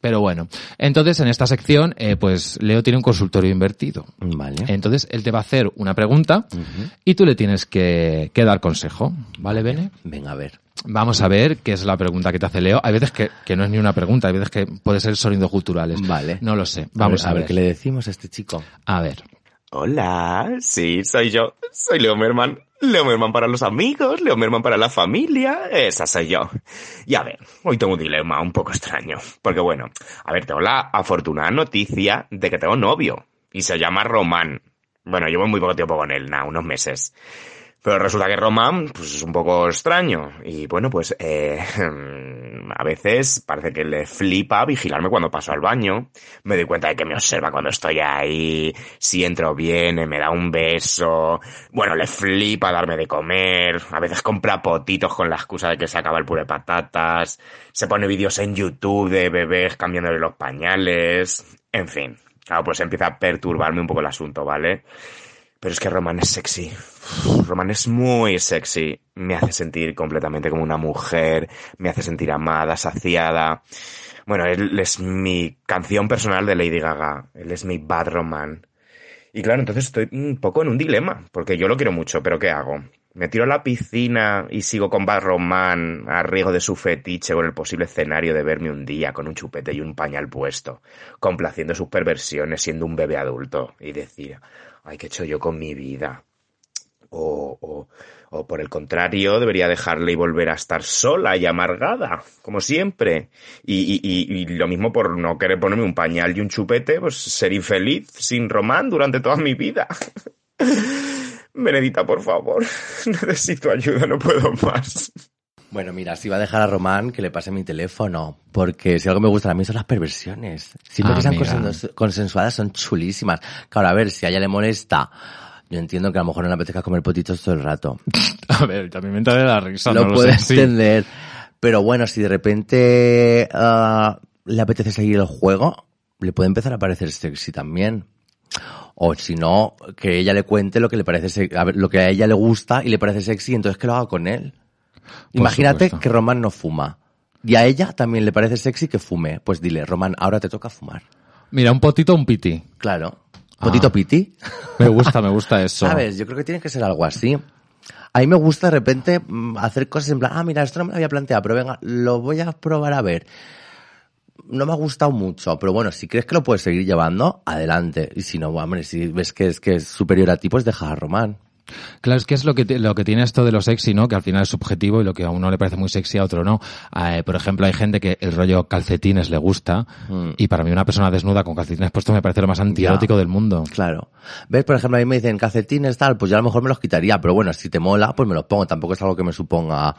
Pero bueno, entonces en esta sección, eh, pues Leo tiene un consultorio invertido. Vale. Entonces él te va a hacer una pregunta y tú le tienes que, que dar consejo. ¿Vale, Bene? Venga, a ver. Vamos a ver qué es la pregunta que te hace Leo. Hay veces que, que no es ni una pregunta, hay veces que puede ser sonidos guturales. Vale. No lo sé. Vamos a, a ver. ver qué le decimos a este chico. A ver. Hola, sí, soy yo. Soy Leo Merman. Leo Merman para los amigos, Leo Merman para la familia. Esa soy yo. Y a ver, hoy tengo un dilema un poco extraño. Porque bueno, a ver, tengo la afortunada noticia de que tengo novio. Y se llama Román. Bueno, llevo muy poco tiempo con él, nada, unos meses. Pero resulta que Román, pues es un poco extraño. Y bueno, pues, eh, a veces parece que le flipa vigilarme cuando paso al baño. Me doy cuenta de que me observa cuando estoy ahí. Si entro viene, me da un beso. Bueno, le flipa darme de comer. A veces compra potitos con la excusa de que se acaba el puré de patatas. Se pone vídeos en YouTube de bebés cambiándole los pañales. En fin. Claro, pues empieza a perturbarme un poco el asunto, ¿vale? Pero es que Roman es sexy. Roman es muy sexy. Me hace sentir completamente como una mujer. Me hace sentir amada, saciada. Bueno, él es mi canción personal de Lady Gaga. Él es mi Bad Roman. Y claro, entonces estoy un poco en un dilema. Porque yo lo quiero mucho, pero ¿qué hago? ¿Me tiro a la piscina y sigo con Bad Roman a riesgo de su fetiche con el posible escenario de verme un día con un chupete y un pañal puesto, complaciendo sus perversiones siendo un bebé adulto y decir, ay, ¿qué he hecho yo con mi vida? O, o, o por el contrario, debería dejarle y volver a estar sola y amargada, como siempre. Y, y, y lo mismo por no querer ponerme un pañal y un chupete, pues ser infeliz sin Román durante toda mi vida. Benedita, por favor, necesito ayuda, no puedo más. Bueno, mira, si va a dejar a Román que le pase mi teléfono, porque si algo me gusta a mí son las perversiones. Siempre Ah, que sean consensuadas son chulísimas. Claro, a ver, si a ella le molesta, yo entiendo que a lo mejor no le apetezca comer potitos todo el rato. A ver, también me entra de la risa. lo no puedo sé, sí. entender. Pero bueno, si de repente ah, le apetece seguir el juego, le puede empezar a parecer sexy también. O si no, que ella le cuente lo que le parece lo que a ella le gusta y le parece sexy, entonces que lo haga con él. Imagínate supuesto. que Román no fuma. Y a ella también le parece sexy que fume. Pues dile, Román, ahora te toca fumar. Mira, un potito, un piti. Claro. Potito Ah. piti. Me gusta, me gusta eso. ¿Sabes? Yo creo que tiene que ser algo así. A mí me gusta de repente mm, hacer cosas en plan, ah, mira, esto no me lo había planteado, pero venga, lo voy a probar a ver. No me ha gustado mucho, pero bueno, si crees que lo puedes seguir llevando, adelante. Y si no, hombre, si ves que es que es superior a ti, pues deja a Román. Claro, es que es lo que, lo que tiene esto de lo sexy, ¿no? Que al final es subjetivo y lo que a uno le parece muy sexy a otro no. Eh, por ejemplo, hay gente que el rollo calcetines le gusta Mm. y para mí una persona desnuda con calcetines puestos me parece lo más antiérotico del mundo. Claro. ¿Ves? Por ejemplo, a mí me dicen calcetines tal, pues yo a lo mejor me los quitaría, pero bueno, si te mola, pues me los pongo. Tampoco es algo que me suponga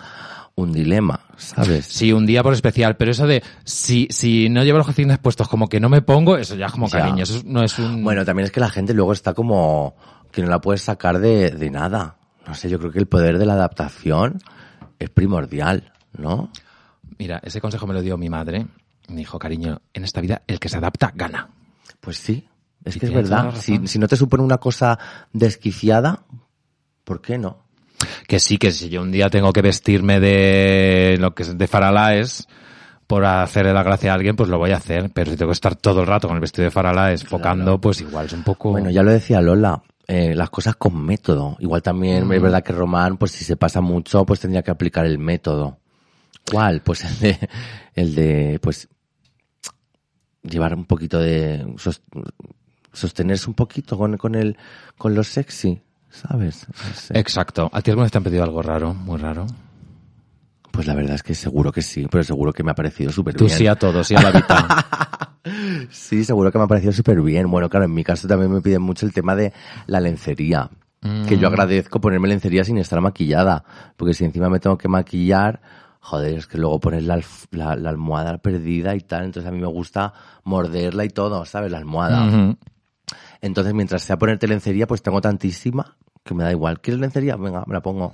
un dilema, ¿sabes? Sí, un día por especial, pero eso de si, si no llevo los calcetines puestos como que no me pongo, eso ya es como Ya. cariño, eso no es un... Bueno, también es que la gente luego está como que no la puedes sacar de, de nada. No sé, yo creo que el poder de la adaptación es primordial, ¿no? Mira, ese consejo me lo dio mi madre. Me dijo, cariño, en esta vida el que se adapta gana. Pues sí, es Y que es verdad. Si, si no te supone una cosa desquiciada, ¿por qué no? Que sí, que si yo un día tengo que vestirme de lo que es de faralaes por hacerle la gracia a alguien, pues lo voy a hacer. Pero si tengo que estar todo el rato con el vestido de faralaes focando, pues igual es un poco... Bueno, ya lo decía Lola, eh, las cosas con método. Igual también Mm. es verdad que Román, pues si se pasa mucho, pues tendría que aplicar el método. ¿Cuál? Pues el de, el de, pues, llevar un poquito de, sos- sostenerse un poquito con, con el, con lo sexy, ¿sabes? No sé. Exacto. ¿A ti alguna vez te han pedido algo raro, muy raro? Pues la verdad es que seguro que sí, pero seguro que me ha parecido súper Tú bien. sí a todo, sí a la vida. Sí, seguro que me ha parecido súper bien. Bueno, claro, en mi caso también me piden mucho el tema de la lencería. Que yo agradezco ponerme lencería sin estar maquillada. Porque si encima me tengo que maquillar, joder, es que luego pones la, la, la almohada perdida y tal. Entonces a mí me gusta morderla y todo, ¿sabes? La almohada. Entonces mientras sea ponerte lencería, pues tengo tantísima que me da igual. ¿Quieres lencería? Venga, me la pongo.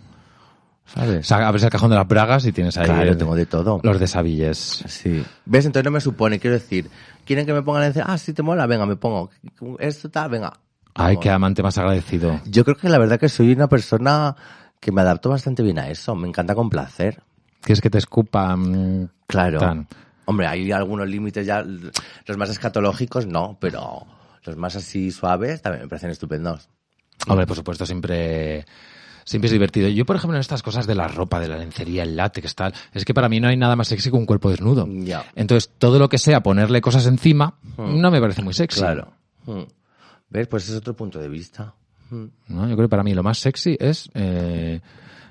¿Sabes? Sa- Abres el cajón de las bragas y tienes ahí Claro, el- tengo de todo. los desabilles. Sí. ¿Ves? Entonces no me supone, quiero decir, ¿quieren que me ponga lencería? Ah, sí, te mola, venga, me pongo. Esto está, venga. Ay, qué amante más agradecido. Yo creo que la verdad que soy una persona que me adapto bastante bien a eso. Me encanta complacer. ¿Quieres que te escupan? Claro. Tan. Hombre, hay algunos límites ya. Los más escatológicos no, pero los más así suaves también me parecen estupendos. Hombre, por supuesto, siempre, siempre es divertido. Yo, por ejemplo, en estas cosas de la ropa, de la lencería, el látex, tal, es que para mí no hay nada más sexy que un cuerpo desnudo. Ya. Entonces, todo lo que sea ponerle cosas encima, no me parece muy sexy. Claro. Mm. ¿Ves? Pues es otro punto de vista. Mm. ¿no? Yo creo que para mí lo más sexy es eh,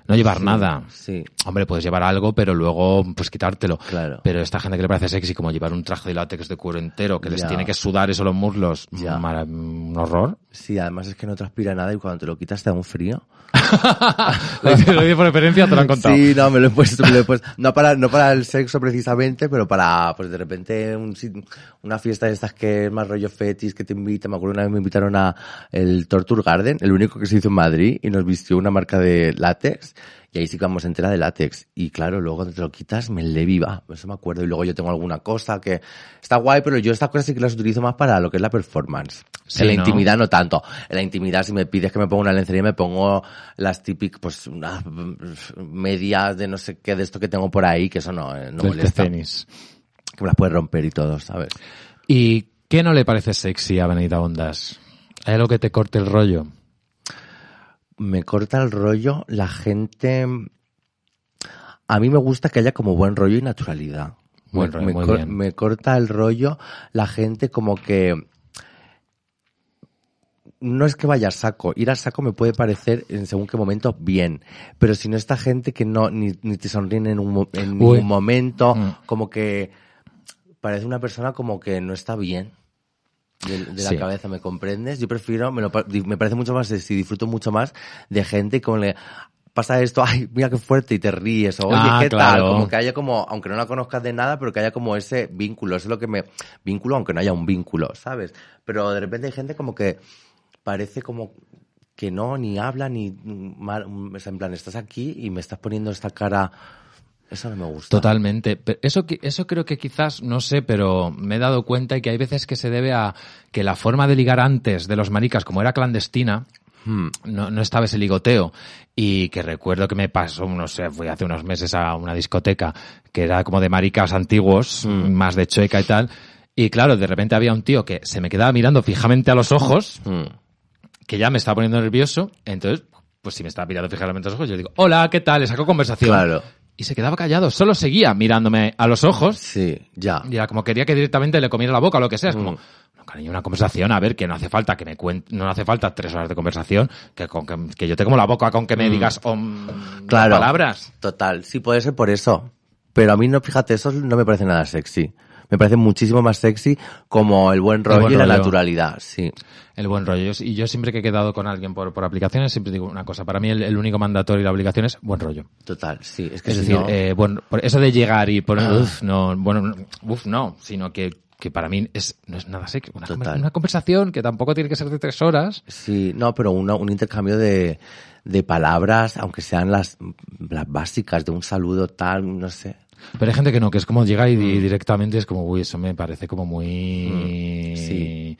no llevar nada. Sí. Hombre, puedes llevar algo, pero luego pues quitártelo. Claro. Pero esta gente que le parece sexy, como llevar un traje de látex de cuero entero, que les tiene que sudar eso los muslos, Ya. un horror. Sí, además es que no transpira nada y cuando te lo quitas te da un frío. lo dices por experiencia, te lo han contado. Sí, no, me lo he puesto, me lo he puesto. No para, no para el sexo precisamente, pero para, pues de repente, un, una fiesta de estas que es más rollo fetis, que te invitan. Me acuerdo una vez me invitaron a el Torture Garden, el único que se hizo en Madrid, y nos vistió una marca de látex, y ahí sí que vamos entera de látex. Y claro, luego te lo quitas, me le viva. Eso me acuerdo. Y luego yo tengo alguna cosa que está guay, pero yo estas cosas sí que las utilizo más para lo que es la performance. Sí, en la ¿no? intimidad no tanto. En la intimidad, si me pides que me ponga una lencería, me pongo las típicas, pues, unas medias de no sé qué, de esto que tengo por ahí, que eso no, eh, no Del molesta. tenis. Que me las puedes romper y todo, ¿sabes? ¿Y qué no le parece sexy a Benita Ondas? ¿Hay algo que te corte el rollo? Me corta el rollo la gente... A mí me gusta que haya como buen rollo y naturalidad. Buen rollo, me muy cor- bien. me corta el rollo la gente como que... No es que vaya a saco. Ir al saco me puede parecer en según qué momento bien. Pero si no esta gente que no ni, ni te sonríen en un, en ningún momento, Mm. como que parece una persona como que no está bien de, de la Sí. cabeza, ¿me comprendes? Yo prefiero, me, lo me parece mucho más sexy, disfruto mucho más de gente como le pasa esto, ay, mira qué fuerte y te ríes, o oye, Ah, ¿qué tal? Como que haya como, aunque no la conozcas de nada, pero que haya como ese vínculo, eso es lo que me, vínculo aunque no haya un vínculo, ¿sabes? Pero de repente hay gente como que parece como que no, ni habla, ni mal, o sea, en plan, estás aquí y me estás poniendo esta cara, eso no me gusta. Totalmente. Pero Eso, eso creo que quizás, no sé, pero me he dado cuenta y que hay veces que se debe a que la forma de ligar antes de los maricas, como era clandestina, Hmm. no, no estaba ese ligoteo. Y que recuerdo que me pasó, no sé, fui hace unos meses a una discoteca que era como de maricas antiguos, más de chueca y tal. Y claro, de repente había un tío que se me quedaba mirando fijamente a los ojos, Hmm. que ya me estaba poniendo nervioso. Entonces, pues si me estaba mirando fijamente a los ojos, yo digo, hola, ¿qué tal? Le saco conversación. Claro. Y se quedaba callado, solo seguía mirándome a los ojos. Sí, ya. Y era como quería que directamente le comiera la boca o lo que sea. Es como, Mm. no, cariño, una conversación, a ver, que no hace falta que me cuente, no hace falta tres horas de conversación, que con que, que yo te como la boca con que me digas om, Mm. Claro. palabras. Total, sí puede ser por eso. Pero a mí no, fíjate, eso no me parece nada sexy. Me parece muchísimo más sexy como el buen rollo buen y la naturalidad, sí. El buen rollo. Y yo siempre que he quedado con alguien por, por aplicaciones, siempre digo una cosa. Para mí el, el único mandatorio y la obligación es buen rollo. Total, sí. Es que Es si decir, no- eh, bueno, por eso de llegar y poner, uf, no, bueno, uf, no, sino que, que para mí es, no es nada sexy. Una, Total. una conversación que tampoco tiene que ser de tres horas. Sí, no, pero una- un intercambio de, de palabras, aunque sean las, las básicas, de un saludo tal, no sé. Pero hay gente que no, que es como llega y Mm. di- directamente es como, uy, eso me parece como muy... Sí.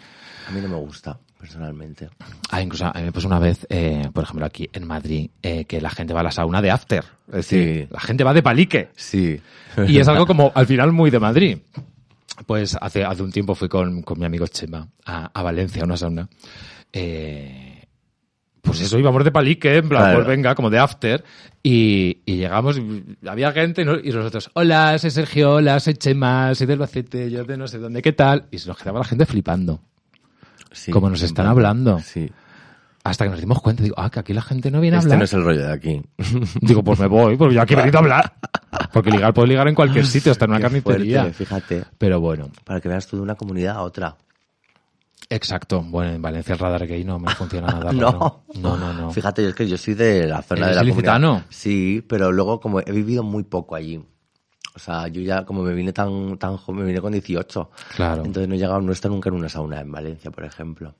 A mí no me gusta, personalmente. Ah, incluso a mí me pasó una vez, eh, por ejemplo, aquí en Madrid, eh, que la gente va a la sauna de after. Es decir, Sí. la gente va de palique. Sí. Y es algo como, al final, muy de Madrid. Pues hace, hace un tiempo fui con, con mi amigo Chema a, a Valencia, a una sauna. Eh, pues eso, íbamos de palique, en plan, Claro. pues venga, como de after. Y, y llegamos, y había gente, ¿no? y nosotros, hola, soy Sergio, hola, soy Chema, soy del Bacete, yo de no sé dónde, ¿qué tal? Y se nos quedaba la gente flipando. Sí. Como nos están hablando. Sí. Hasta que nos dimos cuenta, digo, ah, que aquí la gente no viene a Este hablar. no es el rollo de aquí. Digo, pues me voy, porque yo aquí he venido a hablar. Porque ligar puedo ligar en cualquier sitio, hasta en una Qué carnicería. fuerte, fíjate. Pero bueno, Para que veas tú de una comunidad a otra. Exacto. Bueno, en Valencia el radar gay no me funciona nada. No. No, no, no. Fíjate, yo es que yo soy de la zona ¿Eres de la comunidad. Sí, pero luego como he vivido muy poco allí. O sea, yo ya como me vine tan tan joven, me vine con 18. Claro. Entonces no he llegado, no he estado nunca en una sauna en Valencia, por ejemplo.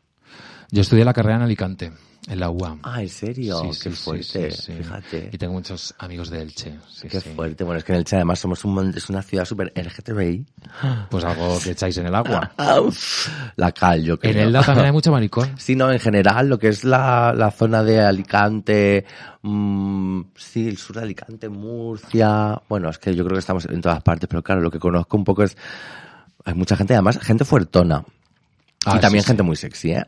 Yo estudié la carrera en Alicante, en la UAM. Ah, ¿en serio? Sí, Qué sí, fuerte, sí, sí. fíjate. Y tengo muchos amigos de Elche. sí, Qué fuerte. Bueno, es que en Elche además somos un es una ciudad súper LGTBI. Pues algo que echáis en el agua. La cal, yo creo. En Elda también hay mucho maricón. Sí, no, en general, lo que es la, la zona de Alicante, mm, sí, el sur de Alicante, Murcia, bueno, es que yo creo que estamos en todas partes, pero claro, lo que conozco un poco es, hay mucha gente, además, gente fuertona. Ah, y también sí, gente sí. muy sexy, ¿eh?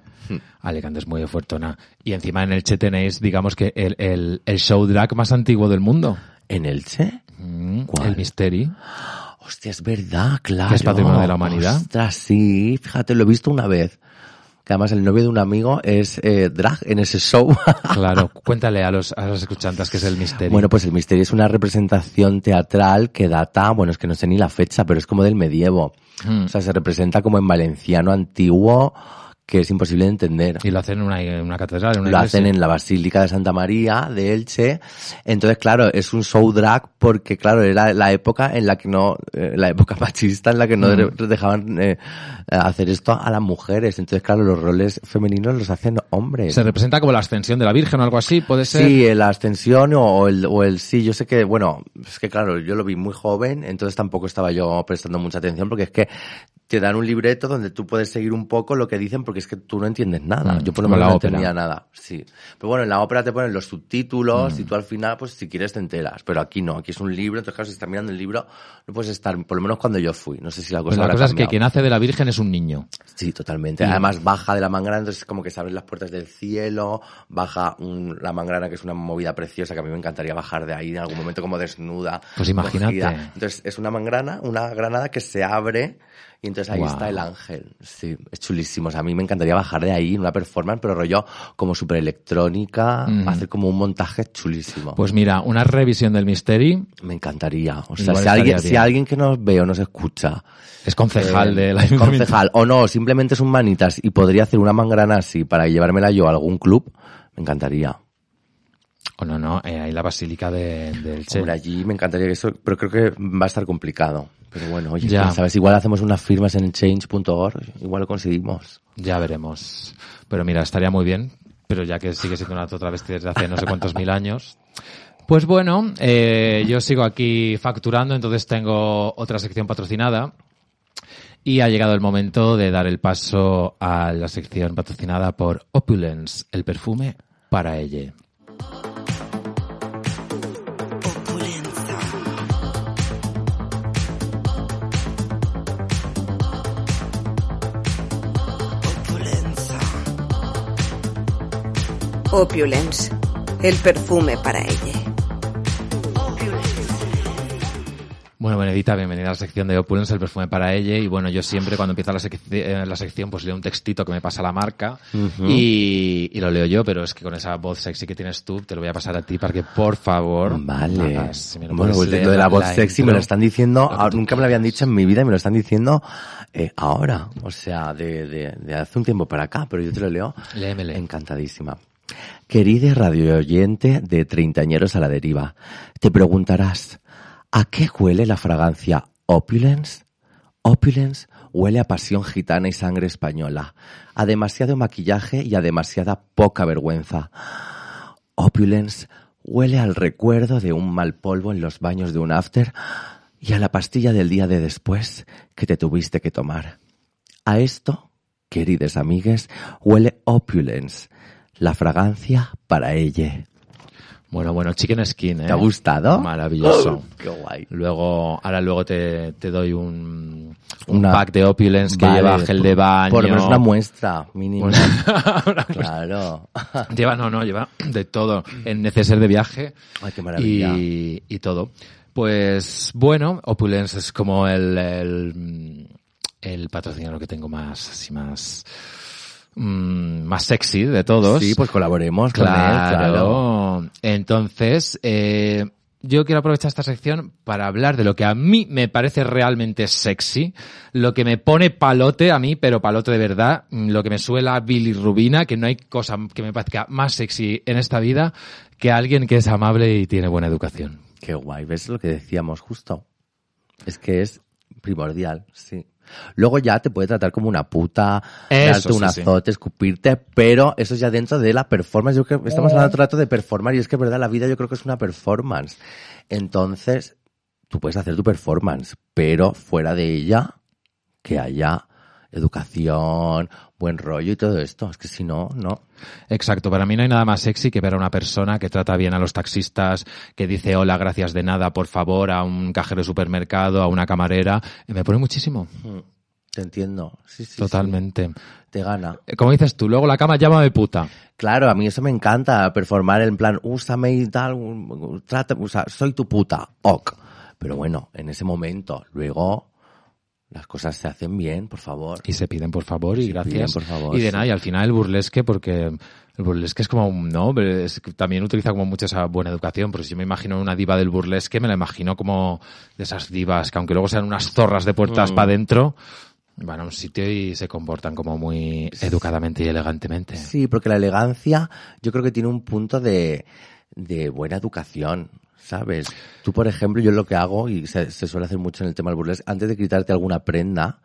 Alicante es muy de fuertona. Y encima en Elche tenéis, digamos que el, el, el show drag más antiguo del mundo. ¿En Elche? Mm, ¿Cuál? El Misteri. Hostia, es verdad, claro. Que es patrimonio de la humanidad. Ostras, sí, fíjate, lo he visto una vez. Que además el novio de un amigo es eh, drag en ese show. Claro, cuéntale a los, a los escuchantes que es el Misteri. Bueno, pues el misterio es una representación teatral que data, bueno, es que no sé ni la fecha, pero es como del medievo. Mm. O sea, se representa como en valenciano antiguo, que es imposible de entender. Y lo hacen en una, en una catedral, en una Lo iglesia. hacen en la Basílica de Santa María de Elche. Entonces, claro, es un show drag porque, claro, era la época en la que no, eh, la época machista en la que no Mm. de- dejaban eh, hacer esto a las mujeres. Entonces, claro, los roles femeninos los hacen hombres. Se representa como la ascensión de la Virgen o algo así, puede ser. Sí, la ascensión o, o el, o el sí. Yo sé que, bueno, es que claro, yo lo vi muy joven, entonces tampoco estaba yo prestando mucha atención porque es que te dan un libreto donde tú puedes seguir un poco lo que dicen porque es que tú no entiendes nada. Mm, yo por lo menos no ópera. entendía nada. Sí. Pero bueno, en la ópera te ponen los subtítulos Mm. y tú al final, pues si quieres te enteras. Pero aquí no, aquí es un libro, entonces claro, si estás mirando el libro, no puedes estar, por lo menos cuando yo fui. No sé si la cosa Pues la cosa es que quien hace de la Virgen es un niño. Sí, totalmente. Y- Además baja de la mangrana, entonces como que se abren las puertas del cielo, baja un- la mangrana que es una movida preciosa que a mí me encantaría bajar de ahí en algún momento como desnuda. Pues imagínate. cogida. Entonces es una mangrana, una granada que se abre y entonces ahí está el ángel. Sí, es chulísimo. O sea, a mí me encantaría bajar de ahí en una performance, pero rollo como súper electrónica, Ujú. hacer como un montaje chulísimo. Pues mira, una revisión del Misteri me encantaría. O sea, si alguien, si alguien que nos ve o nos escucha es concejal eh, es ayuntamiento. concejal o no, simplemente es un manitas y podría hacer una mangrana así para llevármela yo a algún club, me encantaría. O no, no, eh, hay la Basílica de, del Che. Hombre, allí me encantaría que eso, pero creo que va a estar complicado. Pero bueno, oye, Ya. quién sabe, si igual hacemos unas firmas en change.org, igual lo conseguimos. Ya veremos. Pero mira, estaría muy bien, pero ya que sigue siendo una otra vez desde hace no sé cuántos mil años. Pues bueno, eh, yo sigo aquí facturando, entonces tengo otra sección patrocinada. Y ha llegado el momento de dar el paso a la sección patrocinada por Opulence, el perfume para ella. Opulence, el perfume para ella. Bueno, Benedita, bienvenida a la sección de Opulence, el perfume para ella. Y bueno, yo siempre cuando empieza la, sec- eh, la sección, pues leo un textito que me pasa la marca y, y lo leo yo, pero es que con esa voz sexy que tienes tú, te lo voy a pasar a ti para que, por favor, Vale. hagas- si me lo bueno, pues leer lo de la voz la sexy intro. me lo están diciendo, Lo nunca me lo habían dicho en mi vida y me lo están diciendo eh, ahora. O sea, de, de, de hace un tiempo para acá, pero yo te lo leo. Léemele. Encantadísima. Querida radio oyente de Treintañeros a la Deriva, te preguntarás, ¿a qué huele la fragancia Opulence? Opulence huele a pasión gitana y sangre española, a demasiado maquillaje y a demasiada poca vergüenza. Opulence huele al recuerdo de un mal polvo en los baños de un after y a la pastilla del día de después que te tuviste que tomar. A esto, queridas amigues, huele Opulence, la fragancia para ella. Bueno, bueno, Chicken Skin, ¿eh? ¿Te ha gustado? Maravilloso. Qué guay. Luego, ahora luego te, te doy un, un Una- pack de Opulence que lleva gel de baño. Por lo menos una muestra mínima. Una- una claro. Lleva, no, no, lleva de todo. En neceser de viaje. Ay, qué maravilla. Y, y todo. Pues bueno, Opulence es como el, el, el patrocinador que tengo más, así más, mm, más sexy de todos. Sí, pues colaboremos con él, Claro. claro. Entonces, eh, yo quiero aprovechar esta sección para hablar de lo que a mí me parece realmente sexy, lo que me pone palote a mí, pero palote de verdad, mm, lo que me suela bilirrubina, que no hay cosa que me parezca más sexy en esta vida que alguien que es amable y tiene buena educación. Qué guay, ¿ves lo que decíamos justo? Es que es primordial, sí. Luego ya te puede tratar como una puta, Eso, darte un sí, sí. azote, escupirte, pero eso es ya dentro de la performance. Yo creo que estamos hablando todo el rato de performar y es que, verdad, la vida yo creo que es una performance. Entonces, tú puedes hacer tu performance, pero fuera de ella, que haya educación, buen rollo y todo esto. Es que si no, no. Exacto, para mí no hay nada más sexy que ver a una persona que trata bien a los taxistas, que dice hola, gracias de nada, por favor, a un cajero de supermercado, a una camarera. Me pone muchísimo, Te entiendo. Sí, sí, sí. totalmente. Te gana. Eh, Como dices tú, luego la cama llámame puta. Claro, a mí eso me encanta, performar en plan, úsame y tal, trata, o sea, soy tu puta, ok. Pero bueno, en ese momento, luego, las cosas se hacen bien, por favor. Y se piden por favor y Se gracias. piden, por favor, y de sí. nada, y al final el burlesque, porque el burlesque es como, un- no, es también utiliza como mucho esa buena educación, porque si yo me imagino una diva del burlesque, me la imagino como de esas divas que aunque luego sean unas zorras de puertas Mm. para adentro, van a un sitio y se comportan como muy educadamente y elegantemente. Sí, porque la elegancia yo creo que tiene un punto de, de buena educación, ¿sabes? Tú, por ejemplo, yo lo que hago, y se, se suele hacer mucho en el tema del burlesque, antes de quitarte alguna prenda,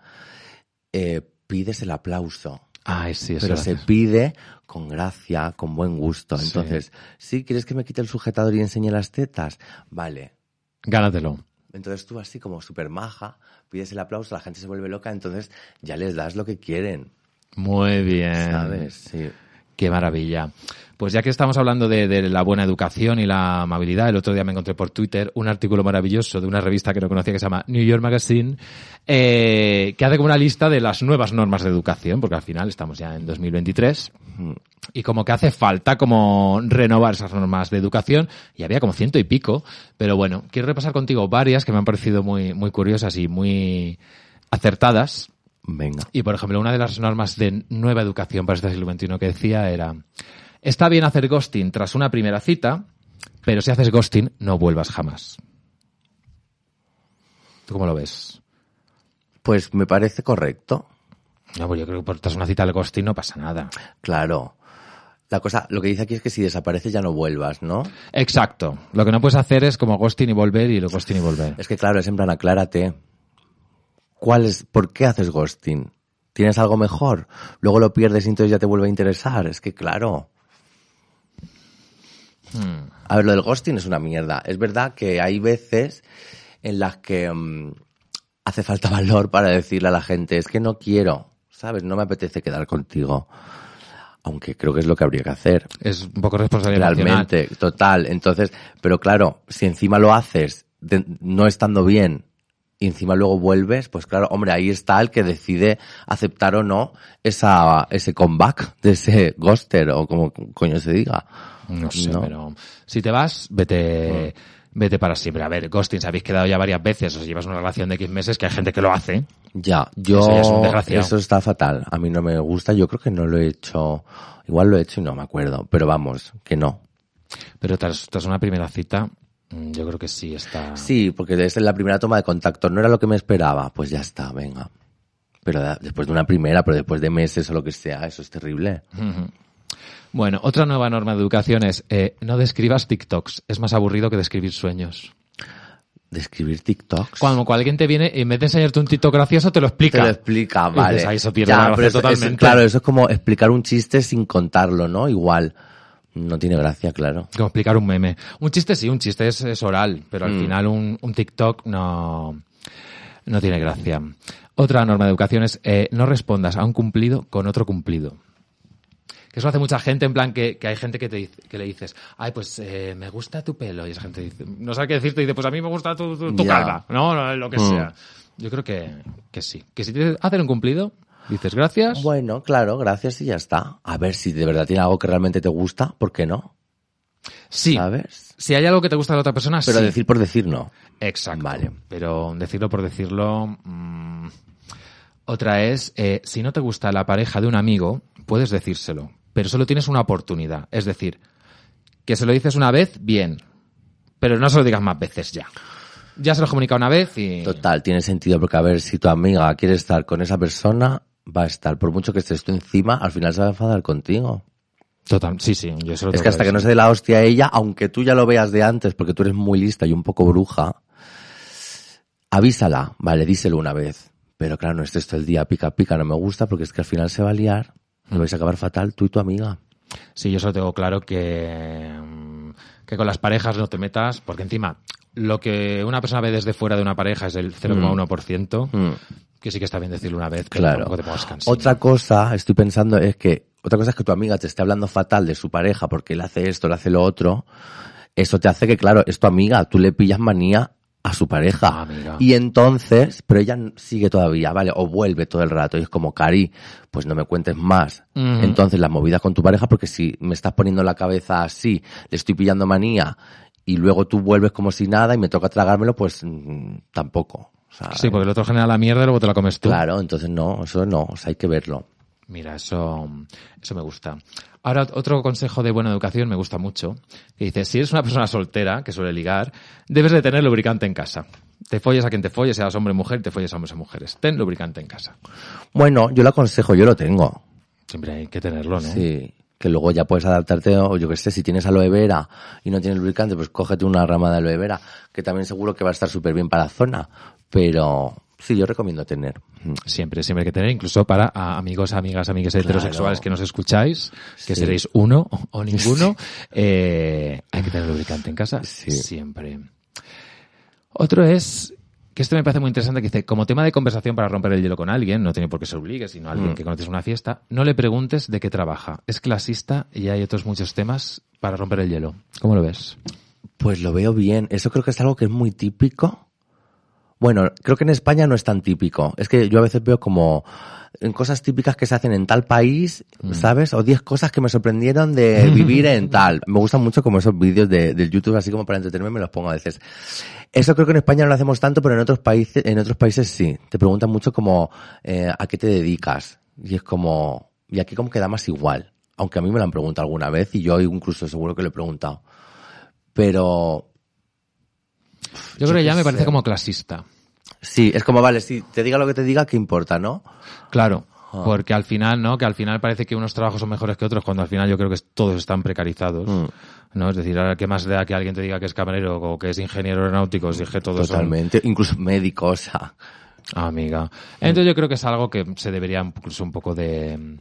eh, pides el aplauso. Ay, sí, eso pero se haces. pide con gracia, con buen gusto. Sí. Entonces, ¿sí quieres que me quite el sujetador y enseñe las tetas? Vale. Gánatelo. Entonces tú así como súper maja, pides el aplauso, la gente se vuelve loca, entonces ya les das lo que quieren, Muy bien. ¿sabes? Sí. Qué maravilla. Pues ya que estamos hablando de, la buena educación y la amabilidad, el otro día me encontré por Twitter un artículo maravilloso de una revista que no conocía que se llama New York Magazine, eh, que hace como una lista de las nuevas normas de educación, porque al final estamos ya en 2023 y como que hace falta como renovar esas normas de educación y había como ciento y pico, pero bueno, quiero repasar contigo varias que me han parecido muy, muy curiosas y muy acertadas. Venga. Y por ejemplo, una de las normas de nueva educación para este siglo XXI que decía era, está bien hacer ghosting tras una primera cita, pero si haces ghosting no vuelvas jamás. ¿Tú cómo lo ves? Pues me parece correcto. No, pues yo creo que por tras una cita al ghosting no pasa nada. Claro. La cosa, lo que dice aquí es que si desapareces ya no vuelvas, ¿no? Exacto. Lo que no puedes hacer es como ghosting y volver y lo ghosting y volver. Es que claro, es en plan, aclárate. ¿Cuál es, por qué haces ghosting? ¿Tienes algo mejor? Luego lo pierdes y entonces ya te vuelve a interesar. Es que claro. A ver, lo del ghosting es una mierda. Es verdad que hay veces en las que mm, hace falta valor para decirle a la gente, es que no quiero, ¿sabes? No me apetece quedar contigo. Aunque creo que es lo que habría que hacer. Es un poco responsabilidad emocional. Realmente, total. Entonces, pero claro, si encima lo haces de- no estando bien y encima luego vuelves, pues claro, hombre, ahí está el que decide aceptar o no esa, ese comeback de ese ghoster o como coño se diga. No sé, No. pero si te vas, vete, vete para siempre. A ver, ghosting, si habéis quedado ya varias veces o si llevas una relación de X meses, que hay gente que lo hace. Ya, yo, Eso ya es un desgraciado. eso está fatal. A mí no me gusta, yo creo que no lo he hecho, igual lo he hecho y no me acuerdo, pero vamos, que no. Pero tras, tras una primera cita, mm, yo creo que sí está. Sí, porque es la primera toma de contacto, no era lo que me esperaba, pues ya está, venga. Pero después de una primera, pero después de meses o lo que sea, eso es terrible. Bueno, otra nueva norma de educación es eh, no describas TikToks. Es más aburrido que describir sueños. De escribir TikToks. Cuando alguien te viene y en vez de enseñarte un TikTok gracioso, te lo explica. Te lo explica, Y vale. dices, "Ay, eso pierde Ya, la gracia eso- totalmente. claro, eso es como explicar un chiste sin contarlo, ¿no? Igual. No tiene gracia, claro. Como explicar un meme. Un chiste sí, un chiste es, es oral, pero al Mm. final un, un TikTok no, no tiene gracia. Otra norma de educación es eh, no respondas a un cumplido con otro cumplido. Que eso hace mucha gente, en plan que, que hay gente que, te dice, que le dices, ay, pues eh, me gusta tu pelo. Y esa gente dice, no sabe qué decirte, y dice, pues a mí me gusta tu, tu, calva. No, no, lo que Mm. sea. Yo creo que, que sí. Que si te hacen un cumplido, dices gracias. Bueno, claro, gracias y ya está. A ver si de verdad tiene algo que realmente te gusta, ¿por qué no? Sí. ¿Sabes? Si hay algo que te gusta de la otra persona, Pero sí. decir por decir no. Exacto. Vale. Pero decirlo por decirlo. mm, Otra es, eh, si no te gusta la pareja de un amigo, puedes decírselo, pero solo tienes una oportunidad. Es decir, que se lo dices una vez, bien, pero no se lo digas más veces ya. Ya se lo has comunicado una vez y... Total, tiene sentido porque a ver, si tu amiga quiere estar con esa persona, va a estar. Por mucho que estés tú encima, al final se va a enfadar contigo. Total, sí, sí, yo se lo Es que hasta que no se dé la hostia a ella, aunque tú ya lo veas de antes, porque tú eres muy lista y un poco bruja, avísala, vale, díselo una vez. Pero claro, no estés todo el día pica pica, no me gusta, porque es que al final se va a liar, y vais a acabar fatal tú y tu amiga. Sí, yo solo tengo claro que, mm, que con las parejas no te metas, porque encima lo que una persona ve desde fuera de una pareja es el 0,1%, Mm. Que sí que está bien decirlo una vez, pero Claro. tampoco te pongas cansino. Otra cosa, estoy pensando, es que otra cosa es que tu amiga te esté hablando fatal de su pareja porque él hace esto, le hace lo otro. Eso te hace que, claro, es tu amiga, tú le pillas manía a su pareja. Ah, mira. y entonces, pero ella sigue todavía, ¿vale? O vuelve todo el rato y es como, Cari, pues no me cuentes más. Entonces, las movidas con tu pareja, porque si me estás poniendo la cabeza así, le estoy pillando manía y luego tú vuelves como si nada y me toca tragármelo, pues mm, tampoco. O sea, Sí, porque el otro genera la mierda y luego te la comes tú. Claro, entonces no, eso no, o sea, hay que verlo. Mira, eso, eso me gusta. Ahora, otro consejo de buena educación me gusta mucho, que dice, si eres una persona soltera, que suele ligar, debes de tener lubricante en casa. Te folles a quien te folles, seas hombre o mujer, te folles a hombres o mujeres. Ten lubricante en casa. Bueno, yo lo aconsejo, yo lo tengo. Siempre hay que tenerlo, ¿no? Sí, que luego ya puedes adaptarte, o yo que sé, si tienes aloe vera y no tienes lubricante, pues cógete una rama de aloe vera, que también seguro que va a estar súper bien para la zona. Pero sí, yo recomiendo tener. Siempre, siempre hay que tener, incluso para a amigos, amigas, amigas heterosexuales que nos escucháis, que Sí. seréis uno o ninguno, eh, hay que tener lubricante en casa. Sí. Siempre. Otro es, que esto me parece muy interesante, que dice, como tema de conversación para romper el hielo con alguien, no tiene por qué ser obligue, sino alguien Mm. que conoces en una fiesta, no le preguntes de qué trabaja. Es clasista y hay otros muchos temas para romper el hielo. ¿Cómo lo ves? Pues lo veo bien. Eso creo que es algo que es muy típico. Bueno, creo que en España no es tan típico. Es que yo a veces veo como en cosas típicas que se hacen en tal país, ¿sabes? O 10 cosas que me sorprendieron de vivir en tal. Me gustan mucho como esos vídeos de, del YouTube, así como para entretenerme, me los pongo a veces. Eso creo que en España no lo hacemos tanto, pero en otros países, en otros países sí. Te preguntan mucho como, eh, ¿a qué te dedicas? Y es como, y aquí como que da más igual. Aunque a mí me lo han preguntado alguna vez y yo incluso seguro que lo he preguntado. Pero Yo, creo que ya me parece como clasista. Sí, es como, vale, si te diga lo que te diga, ¿qué importa, no? Claro, Ah. porque al final, ¿no? Que al final parece que unos trabajos son mejores que otros, cuando al final yo creo que todos están precarizados. Mm. ¿No? Es decir, ahora qué más da que alguien te diga que es camarero o que es ingeniero aeronáutico, si es que todos son Totalmente. Incluso médico, o sea. Amiga. Entonces yo creo que es algo que se debería incluso un poco de,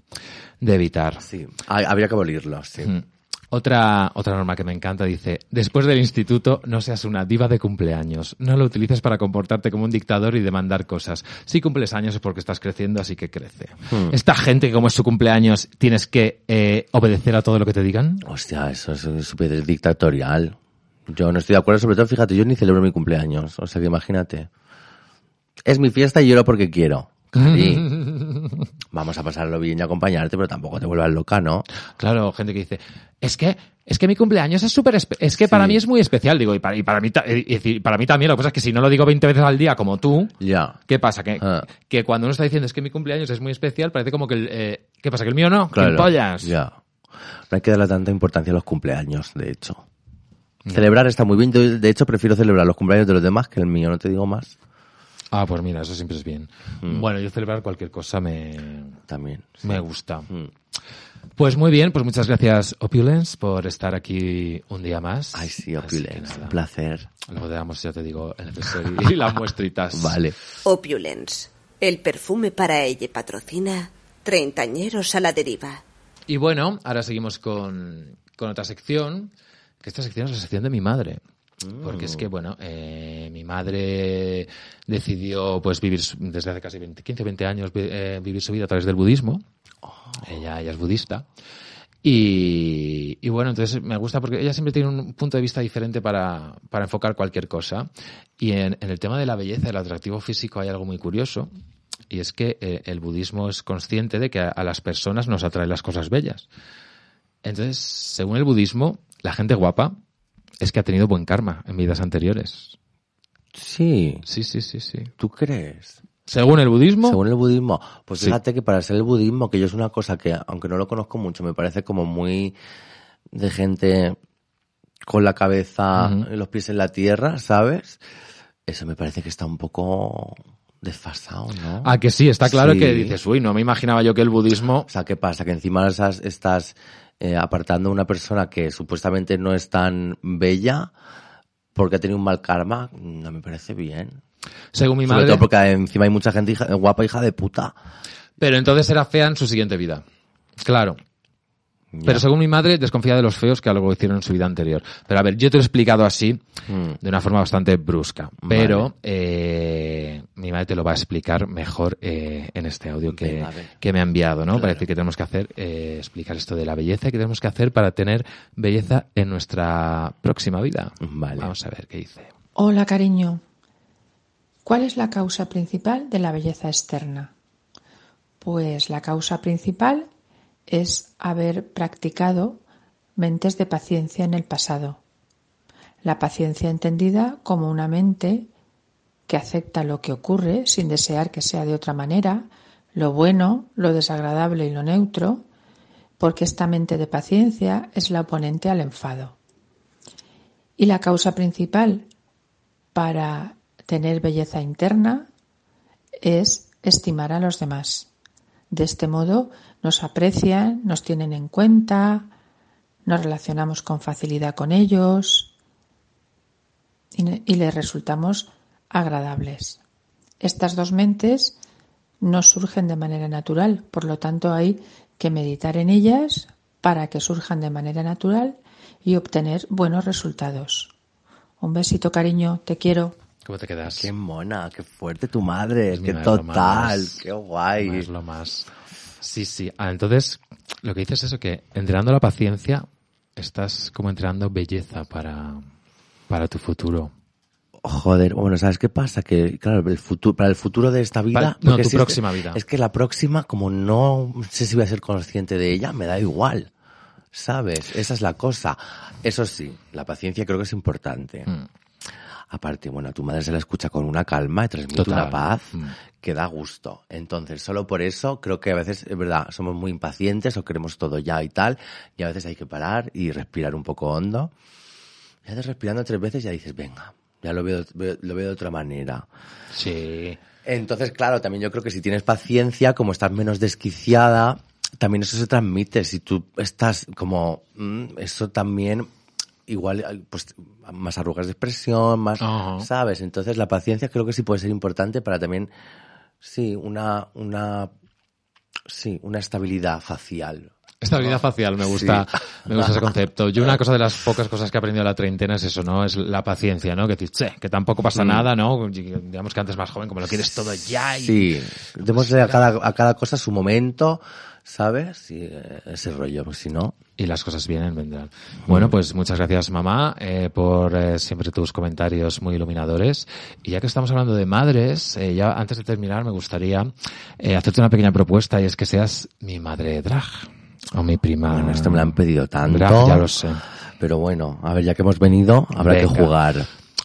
de evitar. Sí, ha- habría que abolirlo, sí. Mm. Otra, otra norma que me encanta dice, después del instituto no seas una diva de cumpleaños. No lo utilices para comportarte como un dictador y demandar cosas. Si cumples años es porque estás creciendo, así que crece. Hmm. Esta gente que como es su cumpleaños tienes que eh, obedecer a todo lo que te digan. Hostia, eso es súper dictatorial. Yo no estoy de acuerdo, sobre todo, fíjate, yo ni celebro mi cumpleaños. O sea que imagínate. Es mi fiesta y lloro porque quiero. Cari, vamos a pasarlo bien y acompañarte, pero tampoco te vuelvas loca, ¿no? Claro, gente que dice, es que, es que mi cumpleaños es súper, es que para mí es muy especial, digo, y para, y para mí, y para mí también, lo que pasa es que si no lo digo 20 veces al día como tú, Ya. ¿qué pasa? Que, Ah. que cuando uno está diciendo es que mi cumpleaños es muy especial, parece como que el, eh, ¿qué pasa? ¿Que el mío no? Claro. ¿Qué pollas? Ya. No hay que darle tanta importancia a los cumpleaños, de hecho. Celebrar está muy bien. Yo, de hecho, prefiero celebrar los cumpleaños de los demás que el mío, no te digo más. Ah, pues mira, eso siempre es bien. Mm. Bueno, yo celebrar cualquier cosa me, También. sí. me gusta. Mm. Pues muy bien, pues muchas gracias Opulence por estar aquí un día más. Ay, sí, Opulence. Un placer. Luego te damos, ya te digo, el necesario y las muestritas. Vale. Opulence. El perfume para ella patrocina Treintañeros a la deriva. Y bueno, ahora seguimos con, con otra sección, que esta sección es la sección de mi madre. Porque es que, bueno, eh, mi madre decidió pues vivir desde hace casi 20, 15 o 20 años eh, vivir su vida a través del budismo. Ella, ella es budista. Y, y bueno, entonces me gusta porque ella siempre tiene un punto de vista diferente para, para enfocar cualquier cosa. Y en, en el tema de la belleza el atractivo físico hay algo muy curioso. Y es que eh, el budismo es consciente de que a, a las personas nos atraen las cosas bellas. Entonces, según el budismo, la gente guapa es que ha tenido buen karma en vidas anteriores. Sí. Sí, sí, sí, sí. ¿Tú crees? Según el budismo, Según el budismo, pues Sí. fíjate que para ser el budismo, que yo es una cosa que, aunque no lo conozco mucho, me parece como muy de gente con la cabeza Ujú. y los pies en la tierra, ¿sabes? Eso me parece que está un poco desfasado, ¿no? a que sí, está claro Sí. que dices, uy, no me imaginaba yo que el budismo... O sea, ¿qué pasa? Que encima estás, estás eh, apartando a una persona que supuestamente no es tan bella porque ha tenido un mal karma, no me parece bien. Según mi Sobre madre, todo porque encima hay mucha gente hija- guapa hija de puta. pero entonces era fea en su siguiente vida. Claro. Pero según mi madre, desconfía de los feos que algo hicieron en su vida anterior. Pero a ver, yo te lo he explicado así, Mm. de una forma bastante brusca. Vale. Pero eh, mi madre te lo va a explicar mejor eh, en este audio que, Venga, que me ha enviado, ¿no? Claro. Para decir que tenemos que hacer, eh, explicar esto de la belleza y que tenemos que hacer para tener belleza en nuestra próxima vida. Vale. Vamos a ver qué dice. Hola, cariño. ¿Cuál es la causa principal de la belleza externa? Pues la causa principal es haber practicado mentes de paciencia en el pasado. La paciencia entendida como una mente que acepta lo que ocurre sin desear que sea de otra manera, lo bueno, lo desagradable y lo neutro, porque esta mente de paciencia es la oponente al enfado. Y la causa principal para tener belleza interna es estimar a los demás. De este modo nos aprecian, nos tienen en cuenta, nos relacionamos con facilidad con ellos y, les resultamos agradables. Estas dos mentes no surgen de manera natural, por lo tanto hay que meditar en ellas para que surjan de manera natural y obtener buenos resultados. Un besito, cariño, te quiero. ¿Cómo te quedas? Qué mona, qué fuerte tu madre, Pues qué total, qué guay. Es lo más. Sí, sí. Ah, entonces, lo que dices es eso, que entrenando la paciencia, estás como entrenando belleza para, para tu futuro. Joder, bueno, ¿sabes qué pasa? Que, claro, el futuro, para el futuro de esta vida... Para- no, tu si es- próxima vida. Es que la próxima, como no sé si voy a ser consciente de ella, me da igual. ¿Sabes? Esa es la cosa. Eso sí, la paciencia creo que es importante. Mm. Aparte, bueno, tu madre se la escucha con una calma y transmite Total. una paz Mm. que da gusto. Entonces, solo por eso creo que a veces, es verdad, somos muy impacientes o queremos todo ya y tal, y a veces hay que parar y respirar un poco hondo. Y a veces respirando tres veces ya dices, venga, ya lo veo, veo- lo veo de otra manera. Sí. Entonces, claro, también yo creo que si tienes paciencia, como estás menos desquiciada, también eso se transmite. Si tú estás como, mm, eso también, igual, pues, más arrugas de expresión, más. ¿sabes? Entonces, la paciencia creo que sí puede ser importante para también, sí, una, una, sí, una estabilidad facial. Estabilidad facial, me gusta, me gusta ese concepto. Yo una cosa de las pocas cosas que he aprendido a la treintena es eso, ¿no? Es la paciencia, ¿no? Que dices, "Che, que tampoco pasa Mm. nada, ¿no? Digamos que antes más joven, como lo quieres todo ya y... Sí, démosle a cada, a cada cosa su momento, ¿sabes? Y eh, ese rollo, pues si no... Y las cosas vienen, vendrán. Bueno, pues muchas gracias, mamá, eh, por eh, siempre tus comentarios muy iluminadores. Y ya que estamos hablando de madres, eh, ya antes de terminar me gustaría eh, hacerte una pequeña propuesta y es que seas mi madre drag. O mi prima. Bueno, esto me lo han pedido tanto. drag, ya lo sé. Pero bueno, a ver, ya que hemos venido, habrá Venga. que jugar.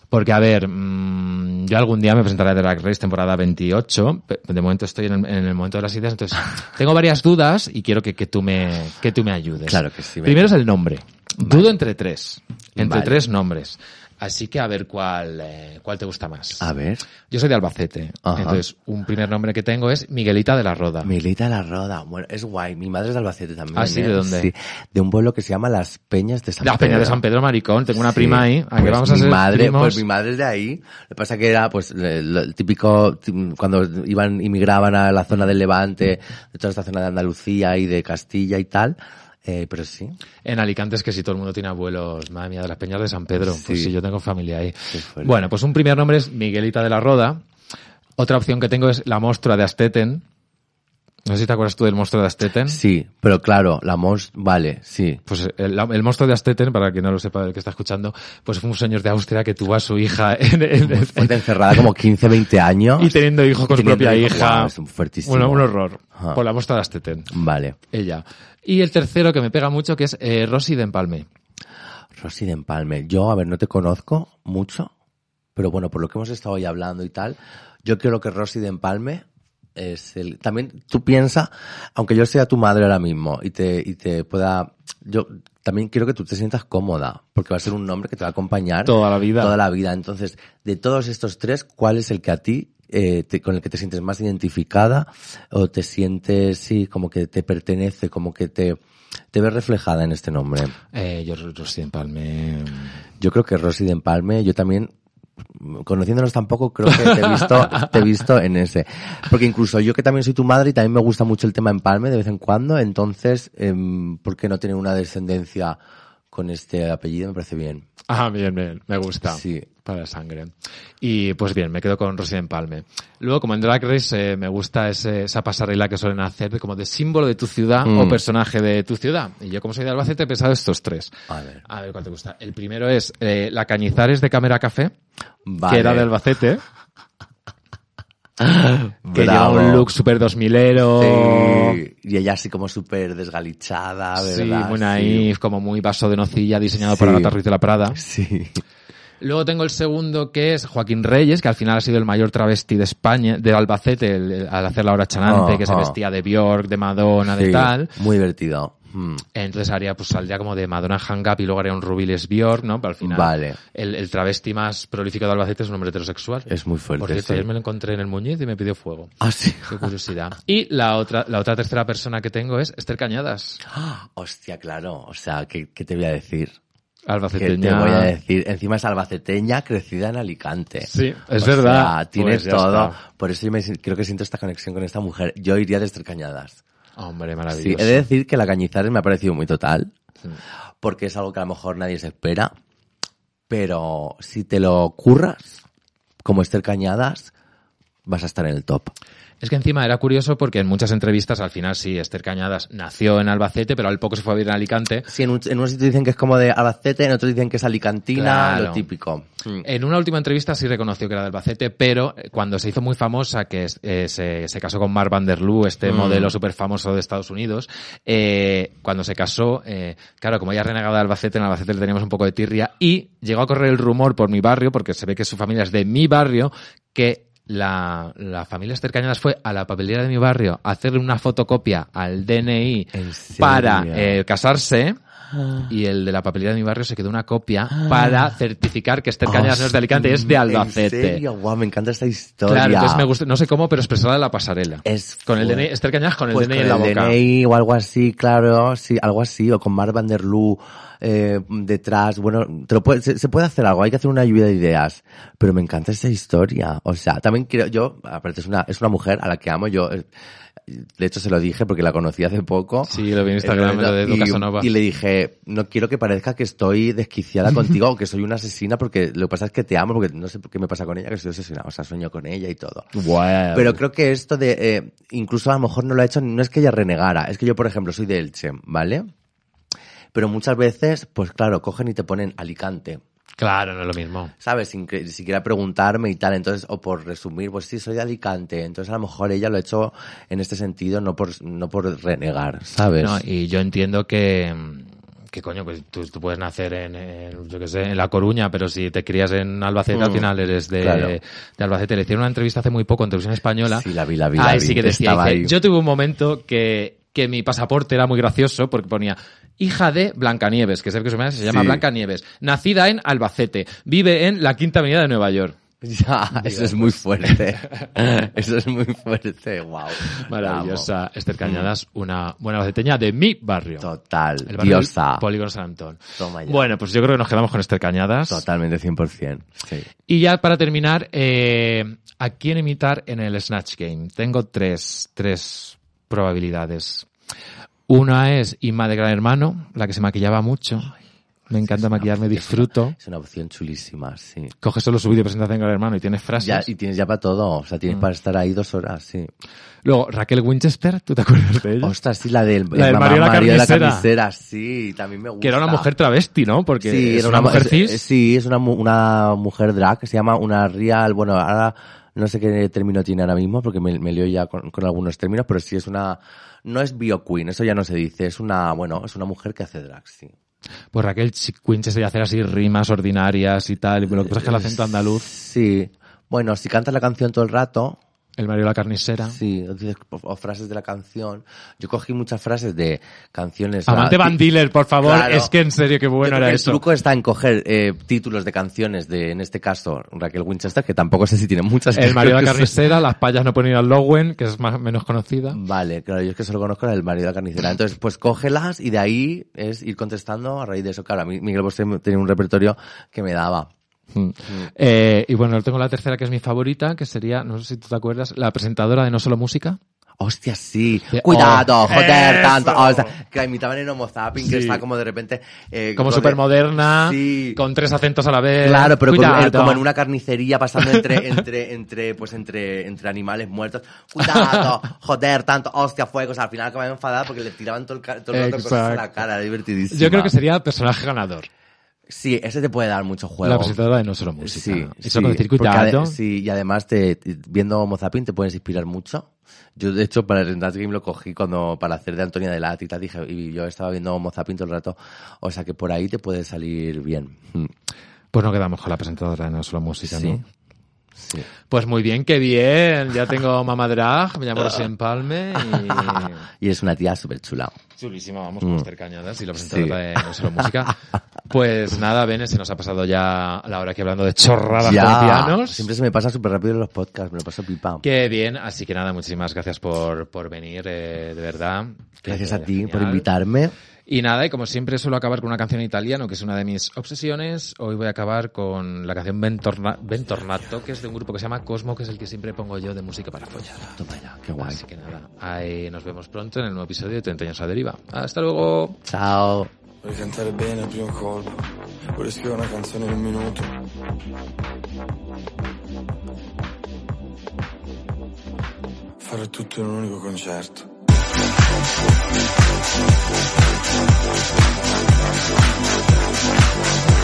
Porque, a ver, mm, yo algún día me presentaré a Drag Race temporada 28. pe- De momento estoy en el, en el momento de las ideas, entonces tengo varias dudas y quiero que, que tú me que tú me ayudes. Claro que sí. Primero es el nombre. Dudo entre tres. Entre Vale. tres nombres. Así que a ver cuál, eh, cuál te gusta más. A ver. Yo soy de Albacete. Ajá. Entonces, un primer nombre que tengo es Miguelita de la Roda. Milita la Roda. Bueno, es guay. Mi madre es de Albacete también. Ah, ¿sí? ¿eh? ¿De dónde? Sí, de un pueblo que se llama Las Peñas de San Pedro. Peña de San Pedro Maricón. Tengo una Sí. prima ahí. ¿A que Pues vamos a ser madre, primos? Pues mi madre es de ahí. Lo que pasa que era pues el, típico, cuando iban, inmigraban a la zona del Levante, de toda esta zona de Andalucía y de Castilla y tal. Eh, pero sí. En Alicante es que si todo el mundo tiene abuelos, madre mía, de las Peñas de San Pedro. Pues Sí. yo tengo familia ahí. Bueno, pues un primer nombre es Miguelita de la Roda. Otra opción que tengo es la Mostra de Asteten. No sé si te acuerdas tú del monstruo de Asteten. Sí, pero claro, la mos, vale, sí. Pues el, el monstruo de Asteten, para quien no lo sepa el que está escuchando, pues fue un señor de Austria que tuvo a su hija en, en- en- Fue encerrada como 15, 20 años. y teniendo hijo con su propia hijo, hija. guau, es un fuertísimo. Bueno, un horror. Ajá. Por la Mostra de Asteten. Vale. Ella. Y el tercero que me pega mucho que es eh, Rosy de Empalme. Rosy de Empalme. Yo, a ver, no te conozco mucho. pero bueno, por lo que hemos estado hoy hablando y tal, yo creo que Rosy de Empalme es el... También tú piensa, aunque yo sea tu madre ahora mismo y te, y te pueda... Yo también quiero que tú te sientas cómoda, porque va a ser un nombre que te va a acompañar Toda la vida. Toda la vida. Entonces, de todos estos tres, ¿cuál es el que a ti, eh, te- con el que te sientes más identificada o te sientes, sí, como que te pertenece, como que te, te ves reflejada en este nombre? Eh, yo, Rosy de Empalme. Yo creo que Rosy de Empalme, yo también, conociéndonos tampoco, creo que te he visto, te he visto en ese. Porque incluso yo que también soy tu madre y también me gusta mucho el tema Empalme de vez en cuando, entonces, em, ¿por qué no tener una descendencia con este apellido? Me parece bien. Ah, bien, bien, me gusta. Sí. Para la sangre. Y pues bien, me quedo con Rosy de Empalme. Luego, como en Drag Race, eh, me gusta ese- esa pasarela que suelen hacer de como de símbolo de tu ciudad Mm. o personaje de tu ciudad. Y yo, como soy de Albacete, he pensado estos tres. A ver. A ver cuál te gusta. El primero es eh, la Cañizares de Cámara Café, Vale. que era de Albacete. que lleva un look súper dos milero. Sí, y ella así como súper desgalichada, Sí, ¿verdad? muy naif, como muy vaso de nocilla diseñado por Sí. Agatha Ruiz de la Prada. Sí. Luego tengo el segundo que es Joaquín Reyes, que al final ha sido el mayor travesti de España, de Albacete, el- al hacer la hora chanante, que se vestía de Bjork, de Madonna, de tal. Muy divertido. Mm. Entonces haría, pues saldría como de Madonna Hang Up y luego haría un Rubiles Bjork, ¿no? Pero al final, Vale. el, el travesti más prolífico de Albacete es un hombre heterosexual. Es muy fuerte, Por cierto, sí. ayer me lo encontré en el Muñiz y me pidió fuego. Ah, sí. Qué curiosidad. Y la otra, la otra tercera persona que tengo es Esther Cañadas, Hostia, claro. O sea, ¿qué, qué te voy a decir? ¿Qué albaceteña. te voy a decir? Encima es albaceteña crecida en Alicante. Sí, es O verdad. sea, tiene Pues todo. está. Por eso yo me, creo que siento esta conexión con esta mujer. Yo iría de Esther Cañadas. Hombre, Sí, maravilloso. he de decir que la Cañizares me ha parecido muy total. Porque es algo que a lo mejor nadie se espera. Pero si te lo curras, como Esther Cañadas, vas a estar en el top. Es que encima era curioso porque en muchas entrevistas al final sí, Esther Cañadas nació en Albacete, pero al poco se fue a vivir en Alicante. Sí, en un, en un sitio dicen que es como de Albacete, en otro dicen que es alicantina, Claro. lo típico. Mm. En una última entrevista sí reconoció que era de Albacete, pero eh, cuando se hizo muy famosa, que eh, se, se casó con Mark Van der Loo, este Mm. modelo súper famoso de Estados Unidos, eh, cuando se casó, eh, claro, como ella renegaba de Albacete, en Albacete le teníamos un poco de tirria, y llegó a correr el rumor por mi barrio, porque se ve que su familia es de mi barrio, que la, la familia Esther Cañadas fue a la papelera de mi barrio a hacerle una fotocopia al DNI ¿En para eh, casarse. Y el de la papelera de mi barrio se quedó una copia para certificar que Esther Cañadas no es de Alicante, es de ¿En Albacete. serio? Guau, me encanta esta historia. Claro, entonces me gusta, no sé cómo, pero expresarla en la pasarela. Es con el. DNI, Esther Cañadas con el Pues DNI con en la el boca. DNI o algo así, claro, sí, algo así, o con Mark Van der Loo eh, detrás, bueno, te lo puede- se, se puede hacer algo, hay que hacer una lluvia de ideas, pero me encanta esa historia, o sea, también quiero, yo, aparte es una, es una mujer a la que amo, yo, eh, de hecho se lo dije porque la conocí hace poco. Sí, lo vi en Instagram, Eh, lo de Edu y, Casanova. y le dije, no quiero que parezca que estoy desquiciada contigo o que soy una asesina porque lo que pasa es que te amo, porque no sé qué me pasa con ella, que soy obsesionada, o sea, sueño con ella y todo. Pero creo que esto de, eh, incluso a lo mejor no lo ha hecho, no es que ella renegara, es que yo, por ejemplo, soy de Elche, ¿vale? Pero muchas veces, pues claro, cogen y te ponen Alicante, Claro, no es lo mismo. ¿sabes? Sin que siquiera preguntarme y tal, entonces, o por resumir, pues sí, soy de Alicante, entonces a lo mejor ella lo ha hecho en este sentido, no por, no por renegar, ¿sabes? No, y yo entiendo que, que coño, pues tú, tú puedes nacer en, en, yo qué sé, en La Coruña, pero si te crías en Albacete, al Mm, final eres de, claro. de Albacete. Le hicieron una entrevista hace muy poco en televisión española. Sí, la vi, la vi, la vi, sí que que decía, yo tuve un momento que, que mi pasaporte era muy gracioso porque ponía hija de Blancanieves, que sé que su madre se llama Sí. Blancanieves, nacida en Albacete, vive en la Quinta Avenida de Nueva York. Ya, eso es muy fuerte. eso es muy fuerte, wow. Maravillosa Esther Cañadas, una buena albaceteña de mi barrio. Total, El barrio diosa. Polígono San Antón. Toma ya. Bueno, pues yo creo que nos quedamos con Esther Cañadas. Totalmente 100%. Sí. Y ya para terminar, eh, ¿a quién imitar en el Snatch Game? Tengo tres, tres probabilidades. Una es Inma de Gran Hermano, la que se maquillaba mucho. Me encanta maquillarme, disfruto. Es una opción chulísima, sí. Coges solo su vídeo de presentación de Gran Hermano y tienes frases. Ya, y tienes ya para todo, o sea, Mm. tienes para estar ahí dos horas, sí. Luego, Raquel Winchester, ¿tú te acuerdas de ella? Ostras, sí, la del, La del Mario la Mario de la sí, también me gusta. que era una mujer travesti, ¿no? Porque sí, es era una, mujer es- cis. sí, es una, una mujer drag que se llama una real, bueno, ahora no sé qué término tiene ahora mismo porque me, me lío ya con, con algunos términos, pero sí es una, no es bio queen, eso ya no se dice, es una, bueno, es una mujer que hace drag, sí. Pues Raquel Winchester y hacer así rimas ordinarias y tal. Y lo que pasa es que el acento andaluz, Sí. Bueno, si cantas la canción todo el rato, el Mario de la carnicera. sí, o frases de la canción. Yo cogí muchas frases de canciones. Amante Van Diller, por favor. Claro. Es que en serio, qué bueno era que eso. El truco está en coger eh, títulos de canciones de, en este caso, Raquel Winchester, que tampoco sé si tiene muchas. El Mario de la carnicera, las payas no pueden ir al Lowen, que es más menos conocida. Vale, claro, yo es que solo conozco la del marido de la carnicera. Entonces, pues cógelas y de ahí es ir contestando a raíz de eso. Claro, a mí Miguel Bosé tenía un repertorio que me daba. Mm. Eh, y bueno, tengo la tercera que es mi favorita, que sería, no sé si tú te acuerdas, la presentadora de No Solo Música. Hostia, sí. De- Cuidado, oh, joder, eso. tanto. O sea, que la imitaban en Homo Zapping, que Sí. está como de repente... eh, Como súper moderna, Sí. con tres acentos a la vez. Claro, pero con- eh, como en una carnicería pasando entre, entre, entre, pues entre, entre animales muertos. Cuidado, joder, tanto, hostia, fuego. O sea, al final acababa enfadada porque le tiraban todo el, todo el rato cosas a la cara, divertidísimo. Yo creo que sería personaje ganador. Sí, ese te puede dar mucho juego. La presentadora de No Solo Música. Sí, ade- sí, y además te, viendo Homo Zapping te puedes inspirar mucho. Yo, de hecho, para el Rentas Game lo cogí cuando, para hacer de Antonia de Lat y tal, dije, y yo estaba viendo Homo Zapping todo el rato. O sea que por ahí te puede salir bien. Mm. Pues no quedamos con la presentadora de No Solo Música, Sí. ¿no? Sí. Pues muy bien, qué bien. Ya tengo mamá drag, me llamo Rocío Empalme y... Y es una tía súper chula. Chulísima, vamos, Mm. con Esther Cañadas y la presentadora Sí. de No Solo Música. Pues nada, Bene, se nos ha pasado ya la hora aquí hablando de chorradas colombianos. Siempre se me pasa súper rápido en los podcasts, me lo paso pipa. Qué bien, así que nada, muchísimas gracias por, por venir, eh, de verdad. Gracias a ti genial. por invitarme. Y nada, y como siempre suelo acabar con una canción en italiano, que es una de mis obsesiones, hoy voy a acabar con la canción Bentorna- Bentornato, que es de un grupo que se llama Cosmo, que es el que siempre pongo yo de música para follar. Toma ya, qué guay. Así que nada, ahí nos vemos pronto en el nuevo episodio de 30 años a deriva. Hasta luego. Ciao. Vorrei cantare bene al primo colpo, vorrei scrivere una canzone in un minuto. Fare tutto in un unico concerto. Parla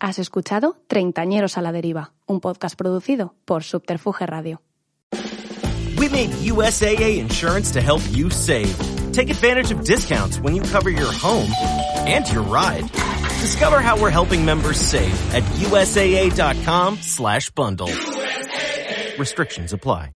Has escuchado Treintañeros a la deriva, un podcast producido por Subterfuge Radio. We made USAA insurance to help you save. Take advantage of discounts when you cover your home and your ride. Discover how we're helping members save at USAA.com slash bundle. Restrictions apply.